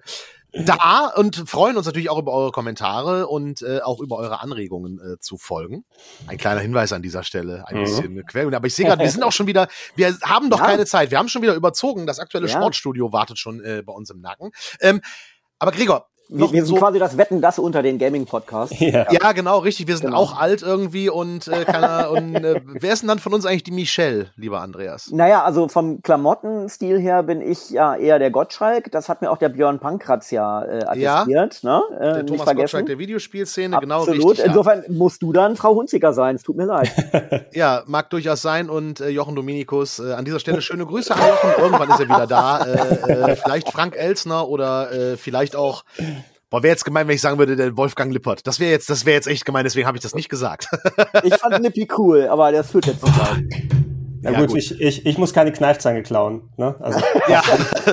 da und freuen uns natürlich auch über eure Kommentare und äh, auch über eure Anregungen äh, zu folgen. Ein kleiner Hinweis an dieser Stelle, ein mhm. bisschen Quell. Aber ich sehe gerade, wir sind auch schon wieder, wir haben doch ja. keine Zeit. Wir haben schon wieder überzogen. Das aktuelle ja. Sportstudio wartet schon äh, bei uns im Nacken. Ähm, aber Gregor, wir, wir sind so quasi das Wetten, das unter den Gaming-Podcasts. Ja. ja. genau, richtig. Wir sind genau. auch alt irgendwie und, äh, keiner, und äh, wer ist denn dann von uns eigentlich die Michelle, lieber Andreas? Naja, also vom Klamottenstil her bin ich ja eher der Gottschalk. Das hat mir auch der Björn Pankratz ja äh, attestiert. Ja, ne? äh, der Thomas Gottschalk der Videospielszene, genau Absolut. richtig. Insofern ja. musst du dann Frau Hunziker sein. Es tut mir leid. ja, mag durchaus sein. Und äh, Jochen Dominikus, äh, an dieser Stelle schöne Grüße an Jochen. Irgendwann ist er wieder da. Äh, äh, vielleicht Frank Elsner oder äh, vielleicht auch Boah, wäre jetzt gemein, wenn ich sagen würde, der Wolfgang Lippert. Das wäre jetzt, das wäre jetzt echt gemein, deswegen habe ich das nicht gesagt. ich fand Nippi cool, aber das führt jetzt nicht weit. Ja, ja gut, gut, Ich, ich, ich muss keine Kneifzange klauen. Ne? Also. ja,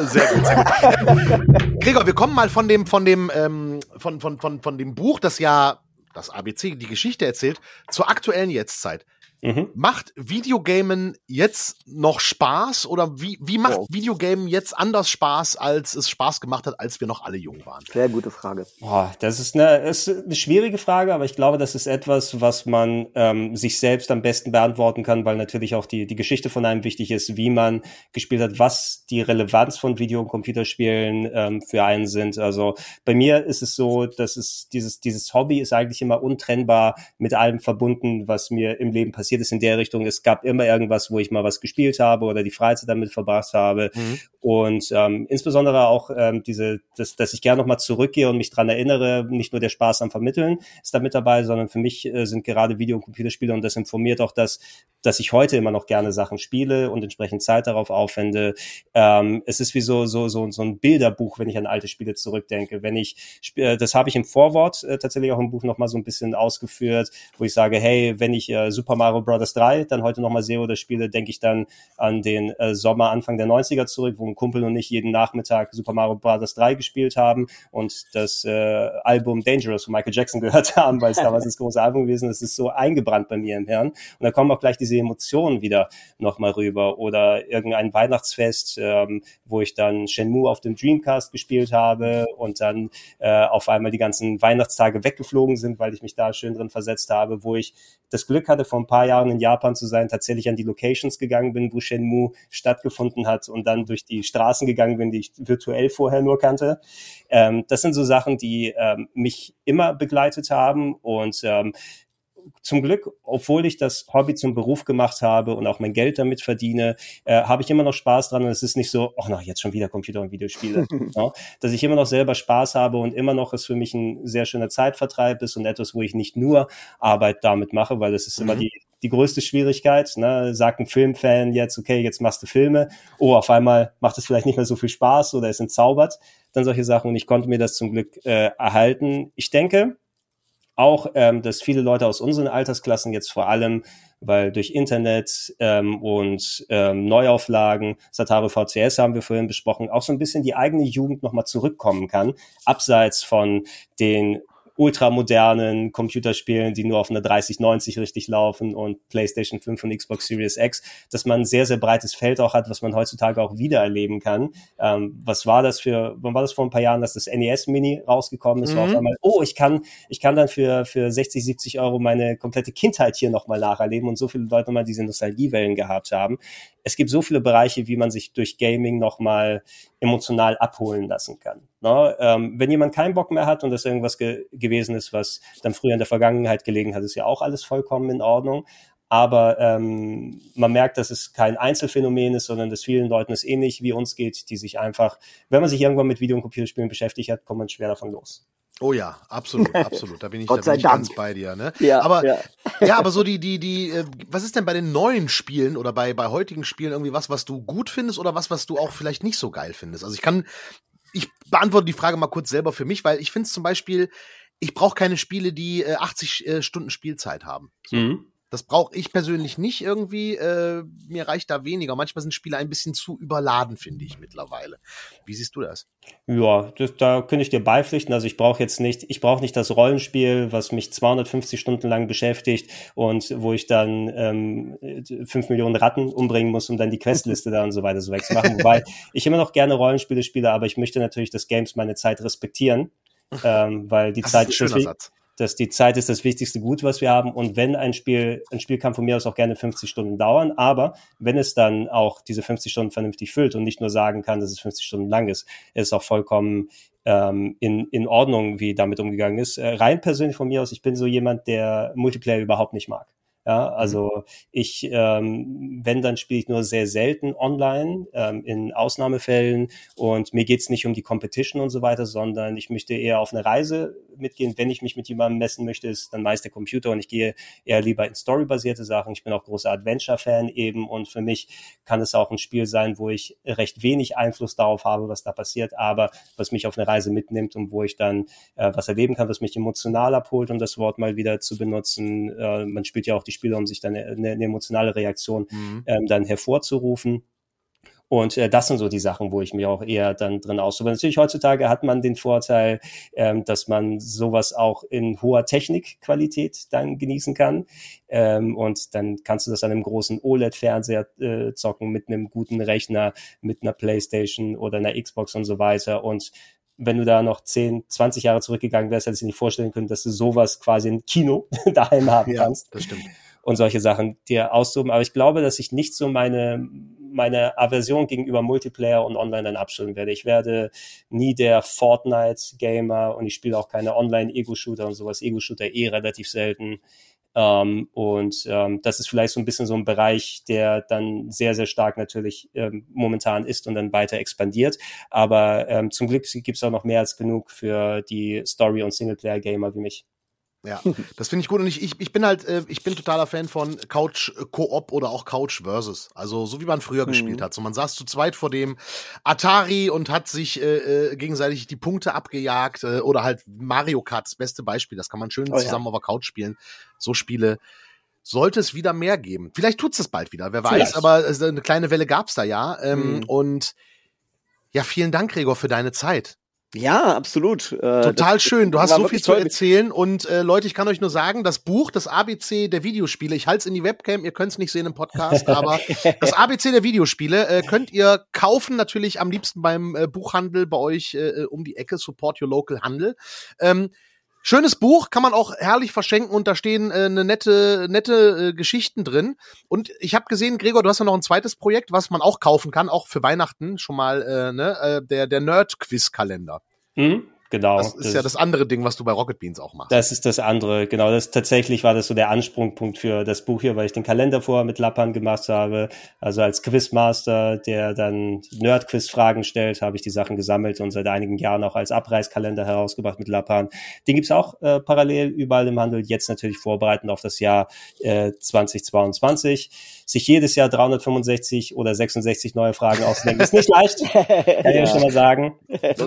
sehr gut, sehr gut. Gregor, wir kommen mal von dem, von dem, ähm, von, von, von, von dem Buch, das ja das ABC die Geschichte erzählt, zur aktuellen Jetztzeit. Mhm. Macht Videogamen jetzt noch Spaß oder wie, wie macht oh. Videogamen jetzt anders Spaß, als es Spaß gemacht hat, als wir noch alle jung waren? Sehr gute Frage. Boah, das ist eine, ist eine schwierige Frage, aber ich glaube, das ist etwas, was man ähm, sich selbst am besten beantworten kann, weil natürlich auch die, die Geschichte von einem wichtig ist, wie man gespielt hat, was die Relevanz von Video- und Computerspielen ähm, für einen sind. Also bei mir ist es so, dass es dieses, dieses Hobby ist eigentlich immer untrennbar mit allem verbunden, was mir im Leben passiert passiert ist in der Richtung. Es gab immer irgendwas, wo ich mal was gespielt habe oder die Freizeit damit verbracht habe. Mhm. Und ähm, insbesondere auch ähm, diese, dass, dass ich gerne nochmal zurückgehe und mich dran erinnere, nicht nur der Spaß am Vermitteln ist da mit dabei, sondern für mich äh, sind gerade Video- und Computerspiele und das informiert auch das, dass ich heute immer noch gerne Sachen spiele und entsprechend Zeit darauf aufwende. Ähm, es ist wie so, so, so, so ein Bilderbuch, wenn ich an alte Spiele zurückdenke. Wenn ich, äh, das habe ich im Vorwort äh, tatsächlich auch im Buch nochmal so ein bisschen ausgeführt, wo ich sage, hey, wenn ich äh, Super Mario Bros. 3 dann heute nochmal sehe oder spiele, denke ich dann an den äh, Sommer Anfang der 90er zurück, wo ein Kumpel und ich jeden Nachmittag Super Mario Bros. 3 gespielt haben und das äh, Album Dangerous von Michael Jackson gehört haben, weil es damals das große Album gewesen ist. Es ist so eingebrannt bei mir im Hirn. Und da kommen auch gleich diese diese Emotionen wieder nochmal rüber oder irgendein Weihnachtsfest, ähm, wo ich dann Shenmue auf dem Dreamcast gespielt habe und dann äh, auf einmal die ganzen Weihnachtstage weggeflogen sind, weil ich mich da schön drin versetzt habe, wo ich das Glück hatte, vor ein paar Jahren in Japan zu sein, tatsächlich an die Locations gegangen bin, wo Shenmue stattgefunden hat und dann durch die Straßen gegangen bin, die ich virtuell vorher nur kannte. Ähm, das sind so Sachen, die ähm, mich immer begleitet haben und ähm, zum Glück, obwohl ich das Hobby zum Beruf gemacht habe und auch mein Geld damit verdiene, äh, habe ich immer noch Spaß dran und es ist nicht so, ach na, jetzt schon wieder Computer und Videospiele. ja, dass ich immer noch selber Spaß habe und immer noch es für mich ein sehr schöner Zeitvertreib ist und etwas, wo ich nicht nur Arbeit damit mache, weil das ist mhm. immer die, die größte Schwierigkeit. Ne? Sagt ein Filmfan jetzt, okay, jetzt machst du Filme. Oh, auf einmal macht es vielleicht nicht mehr so viel Spaß oder es entzaubert. Dann solche Sachen und ich konnte mir das zum Glück äh, erhalten. Ich denke, auch, ähm, dass viele Leute aus unseren Altersklassen jetzt vor allem, weil durch Internet ähm, und ähm, Neuauflagen, Satare VCS haben wir vorhin besprochen, auch so ein bisschen die eigene Jugend nochmal zurückkommen kann, abseits von den ultramodernen Computerspielen, die nur auf einer 3090 richtig laufen und PlayStation 5 und Xbox Series X, dass man ein sehr, sehr breites Feld auch hat, was man heutzutage auch wiedererleben kann. Ähm, was war das für, wann war das vor ein paar Jahren, dass das NES Mini rausgekommen ist? Mhm. War auf einmal, oh, ich kann, ich kann dann für, für 60, 70 Euro meine komplette Kindheit hier nochmal nacherleben und so viele Leute nochmal diese Nostalgiewellen gehabt haben. Es gibt so viele Bereiche, wie man sich durch Gaming nochmal emotional abholen lassen kann. Ne? Ähm, wenn jemand keinen Bock mehr hat und das irgendwas ge gewesen ist, was dann früher in der Vergangenheit gelegen hat, ist ja auch alles vollkommen in Ordnung. Aber ähm, man merkt, dass es kein Einzelfenomen ist, sondern dass vielen Leuten es ähnlich wie uns geht, die sich einfach, wenn man sich irgendwann mit Video- und Computerspielen beschäftigt hat, kommt man schwer davon los. Oh ja, absolut, absolut. Da bin ich, da bin ich ganz bei dir. Ne? Ja, aber ja. ja, aber so die, die, die, äh, was ist denn bei den neuen Spielen oder bei bei heutigen Spielen irgendwie was, was du gut findest oder was, was du auch vielleicht nicht so geil findest? Also ich kann, ich beantworte die Frage mal kurz selber für mich, weil ich finde zum Beispiel, ich brauche keine Spiele, die äh, 80 äh, Stunden Spielzeit haben. So. Mhm. Das brauche ich persönlich nicht irgendwie. Äh, mir reicht da weniger. Manchmal sind Spiele ein bisschen zu überladen, finde ich mittlerweile. Wie siehst du das? Ja, das, da könnte ich dir beipflichten. Also ich brauche jetzt nicht, ich brauche nicht das Rollenspiel, was mich 250 Stunden lang beschäftigt und wo ich dann ähm, 5 Millionen Ratten umbringen muss, um dann die Questliste da und so weiter so wegzumachen. Wobei ich immer noch gerne Rollenspiele spiele, aber ich möchte natürlich, dass Games meine Zeit respektieren, ähm, weil die Das Zeit ist ist dass die Zeit ist das wichtigste Gut, was wir haben. Und wenn ein Spiel, ein Spiel kann von mir aus auch gerne 50 Stunden dauern, aber wenn es dann auch diese 50 Stunden vernünftig füllt und nicht nur sagen kann, dass es 50 Stunden lang ist, ist auch vollkommen ähm, in, in Ordnung, wie damit umgegangen ist. Äh, rein persönlich von mir aus, ich bin so jemand, der Multiplayer überhaupt nicht mag. Ja, also ich, ähm, wenn, dann spiele ich nur sehr selten online, ähm, in Ausnahmefällen und mir geht's nicht um die Competition und so weiter, sondern ich möchte eher auf eine Reise mitgehen. Wenn ich mich mit jemandem messen möchte, ist dann meist der Computer und ich gehe eher lieber in storybasierte Sachen. Ich bin auch großer Adventure-Fan eben und für mich kann es auch ein Spiel sein, wo ich recht wenig Einfluss darauf habe, was da passiert, aber was mich auf eine Reise mitnimmt und wo ich dann äh, was erleben kann, was mich emotional abholt, um das Wort mal wieder zu benutzen. Äh, man spielt ja auch die Spiele, um sich dann eine, eine emotionale Reaktion Mhm. ähm, dann hervorzurufen. Und äh, das sind so die Sachen, wo ich mich auch eher dann drin austobe. Natürlich heutzutage hat man den Vorteil, ähm, dass man sowas auch in hoher Technikqualität dann genießen kann. Ähm, und dann kannst du das an einem großen OLED-Fernseher äh, zocken mit einem guten Rechner, mit einer Playstation oder einer Xbox und so weiter. Und wenn du da noch 10, 20 Jahre zurückgegangen wärst, hättest du dir nicht vorstellen können, dass du sowas quasi im Kino daheim haben Ja, kannst das stimmt. und solche Sachen dir auszuben. Aber ich glaube, dass ich nicht so meine, meine Aversion gegenüber Multiplayer und Online dann abstellen werde. Ich werde nie der Fortnite-Gamer und ich spiele auch keine Online-Ego-Shooter und sowas. Ego-Shooter eh relativ selten. Ähm, und ähm, das ist vielleicht so ein bisschen so ein Bereich, der dann sehr, sehr stark natürlich ähm, momentan ist und dann weiter expandiert. Aber ähm, zum Glück gibt es auch noch mehr als genug für die Story- und Singleplayer-Gamer wie mich. Ja, das finde ich gut und ich, ich, ich bin halt, äh, ich bin totaler Fan von Couch äh, Koop oder auch Couch Versus. Also so wie man früher Mhm. gespielt hat. So man saß zu zweit vor dem Atari und hat sich äh, äh, gegenseitig die Punkte abgejagt äh, oder halt Mario Kart, das beste Beispiel. Das kann man schön Oh ja. zusammen auf der Couch spielen. So Spiele sollte es wieder mehr geben. Vielleicht tut's es bald wieder, wer weiß, Vielleicht. aber äh, eine kleine Welle gab's da ja. Ähm, Mhm. Und ja, vielen Dank, Gregor, für deine Zeit. Ja, absolut. Äh, Total das- schön. Du hast so viel zu erzählen. Und äh, Leute, ich kann euch nur sagen, das Buch, das ABC der Videospiele, ich halte es in die Webcam, ihr könnt es nicht sehen im Podcast, aber das ABC der Videospiele äh, könnt ihr kaufen, natürlich am liebsten beim äh, Buchhandel bei euch äh, um die Ecke, Support Your Local Handel. Ähm, Schönes Buch, kann man auch herrlich verschenken und da stehen äh, eine nette, nette äh, Geschichten drin. Und ich habe gesehen, Gregor, du hast ja noch ein zweites Projekt, was man auch kaufen kann, auch für Weihnachten schon mal, äh, ne, äh, der, der Nerd-Quiz-Kalender. Hm? Genau. Das ist ja das andere Ding, was du bei Rocket Beans auch machst. Das ist das andere, genau. Das tatsächlich war das so der Ansprungpunkt für das Buch hier, weil ich den Kalender vorher mit Lappan gemacht habe. Also als Quizmaster, der dann Nerd-Quiz-Fragen stellt, habe ich die Sachen gesammelt und seit einigen Jahren auch als Abreißkalender herausgebracht mit Lappan. Den gibt's auch äh, parallel überall im Handel. Jetzt natürlich vorbereitend auf das Jahr äh, 2022. Sich jedes Jahr 365 oder 66 neue Fragen auszudenken, ist nicht leicht, kann ich ja. schon mal sagen.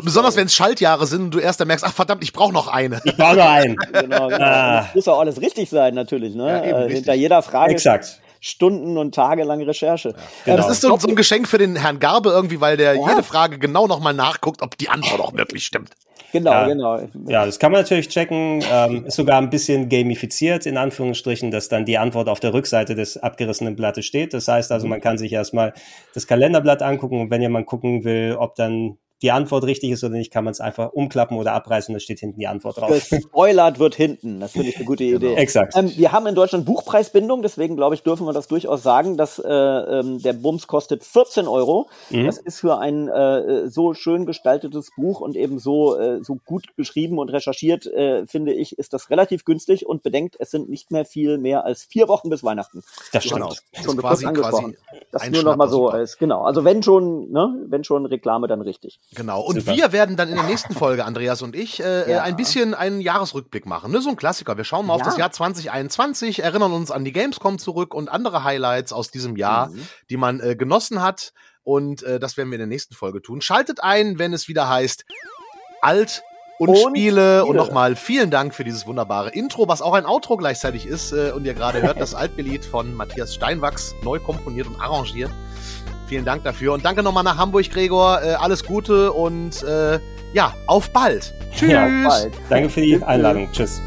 Besonders wenn es Schaltjahre sind und du erst dann merkst, ach verdammt, ich brauche noch eine. Ich brauche nur einen. Genau, genau. Ah. Muss auch alles richtig sein, natürlich. Ne? Ja, eben, äh, richtig. hinter jeder Frage Exakt. Stunden und tagelang Recherche. Ja, Genau. das ist so, so ein Geschenk für den Herrn Garbe irgendwie, weil der Ja. jede Frage genau nochmal nachguckt, ob die Antwort auch wirklich stimmt. genau, ja, genau. Ja, das kann man natürlich checken. Ähm, ist sogar ein bisschen gamifiziert, in Anführungsstrichen, dass dann die Antwort auf der Rückseite des abgerissenen Blattes steht. Das heißt also, man kann sich erstmal das Kalenderblatt angucken und wenn jemand gucken will, ob dann die Antwort richtig ist oder nicht, kann man es einfach umklappen oder abreißen, da steht hinten die Antwort drauf. Gespoilert wird hinten, das finde ich eine gute genau. Idee. Genau. Exakt. Ähm, wir haben in Deutschland Buchpreisbindung, deswegen glaube ich, dürfen wir das durchaus sagen, dass äh, ähm, der Bums kostet 14 Euro. Mhm. Das ist für ein äh, so schön gestaltetes Buch und eben so, äh, so gut geschrieben und recherchiert, äh, finde ich, ist das relativ günstig und bedenkt, es sind nicht mehr viel mehr als vier Wochen bis Weihnachten. Das stimmt. Genau. Das schon quasi, quasi das nur noch mal so als, genau. Also wenn schon, ne, wenn schon Reklame, dann richtig. Genau. Und Super. wir werden dann in der nächsten Folge, Andreas und ich, äh, ja. ein bisschen einen Jahresrückblick machen. Ne? So ein Klassiker. Wir schauen mal ja. auf das Jahr 2021, erinnern uns an die Gamescom zurück und andere Highlights aus diesem Jahr, mhm. die man äh, genossen hat. Und äh, das werden wir in der nächsten Folge tun. Schaltet ein, wenn es wieder heißt Alt und, und Spiele. Spiele. Und nochmal vielen Dank für dieses wunderbare Intro, was auch ein Outro gleichzeitig ist. Äh, und ihr gerade hört das Altbelied von Matthias Steinwachs, neu komponiert und arrangiert. Vielen Dank dafür und danke nochmal nach Hamburg, Gregor. Äh, alles Gute und äh, ja, auf bald. Tschüss. Ja, auf bald. Danke für die Einladung. Tschüss.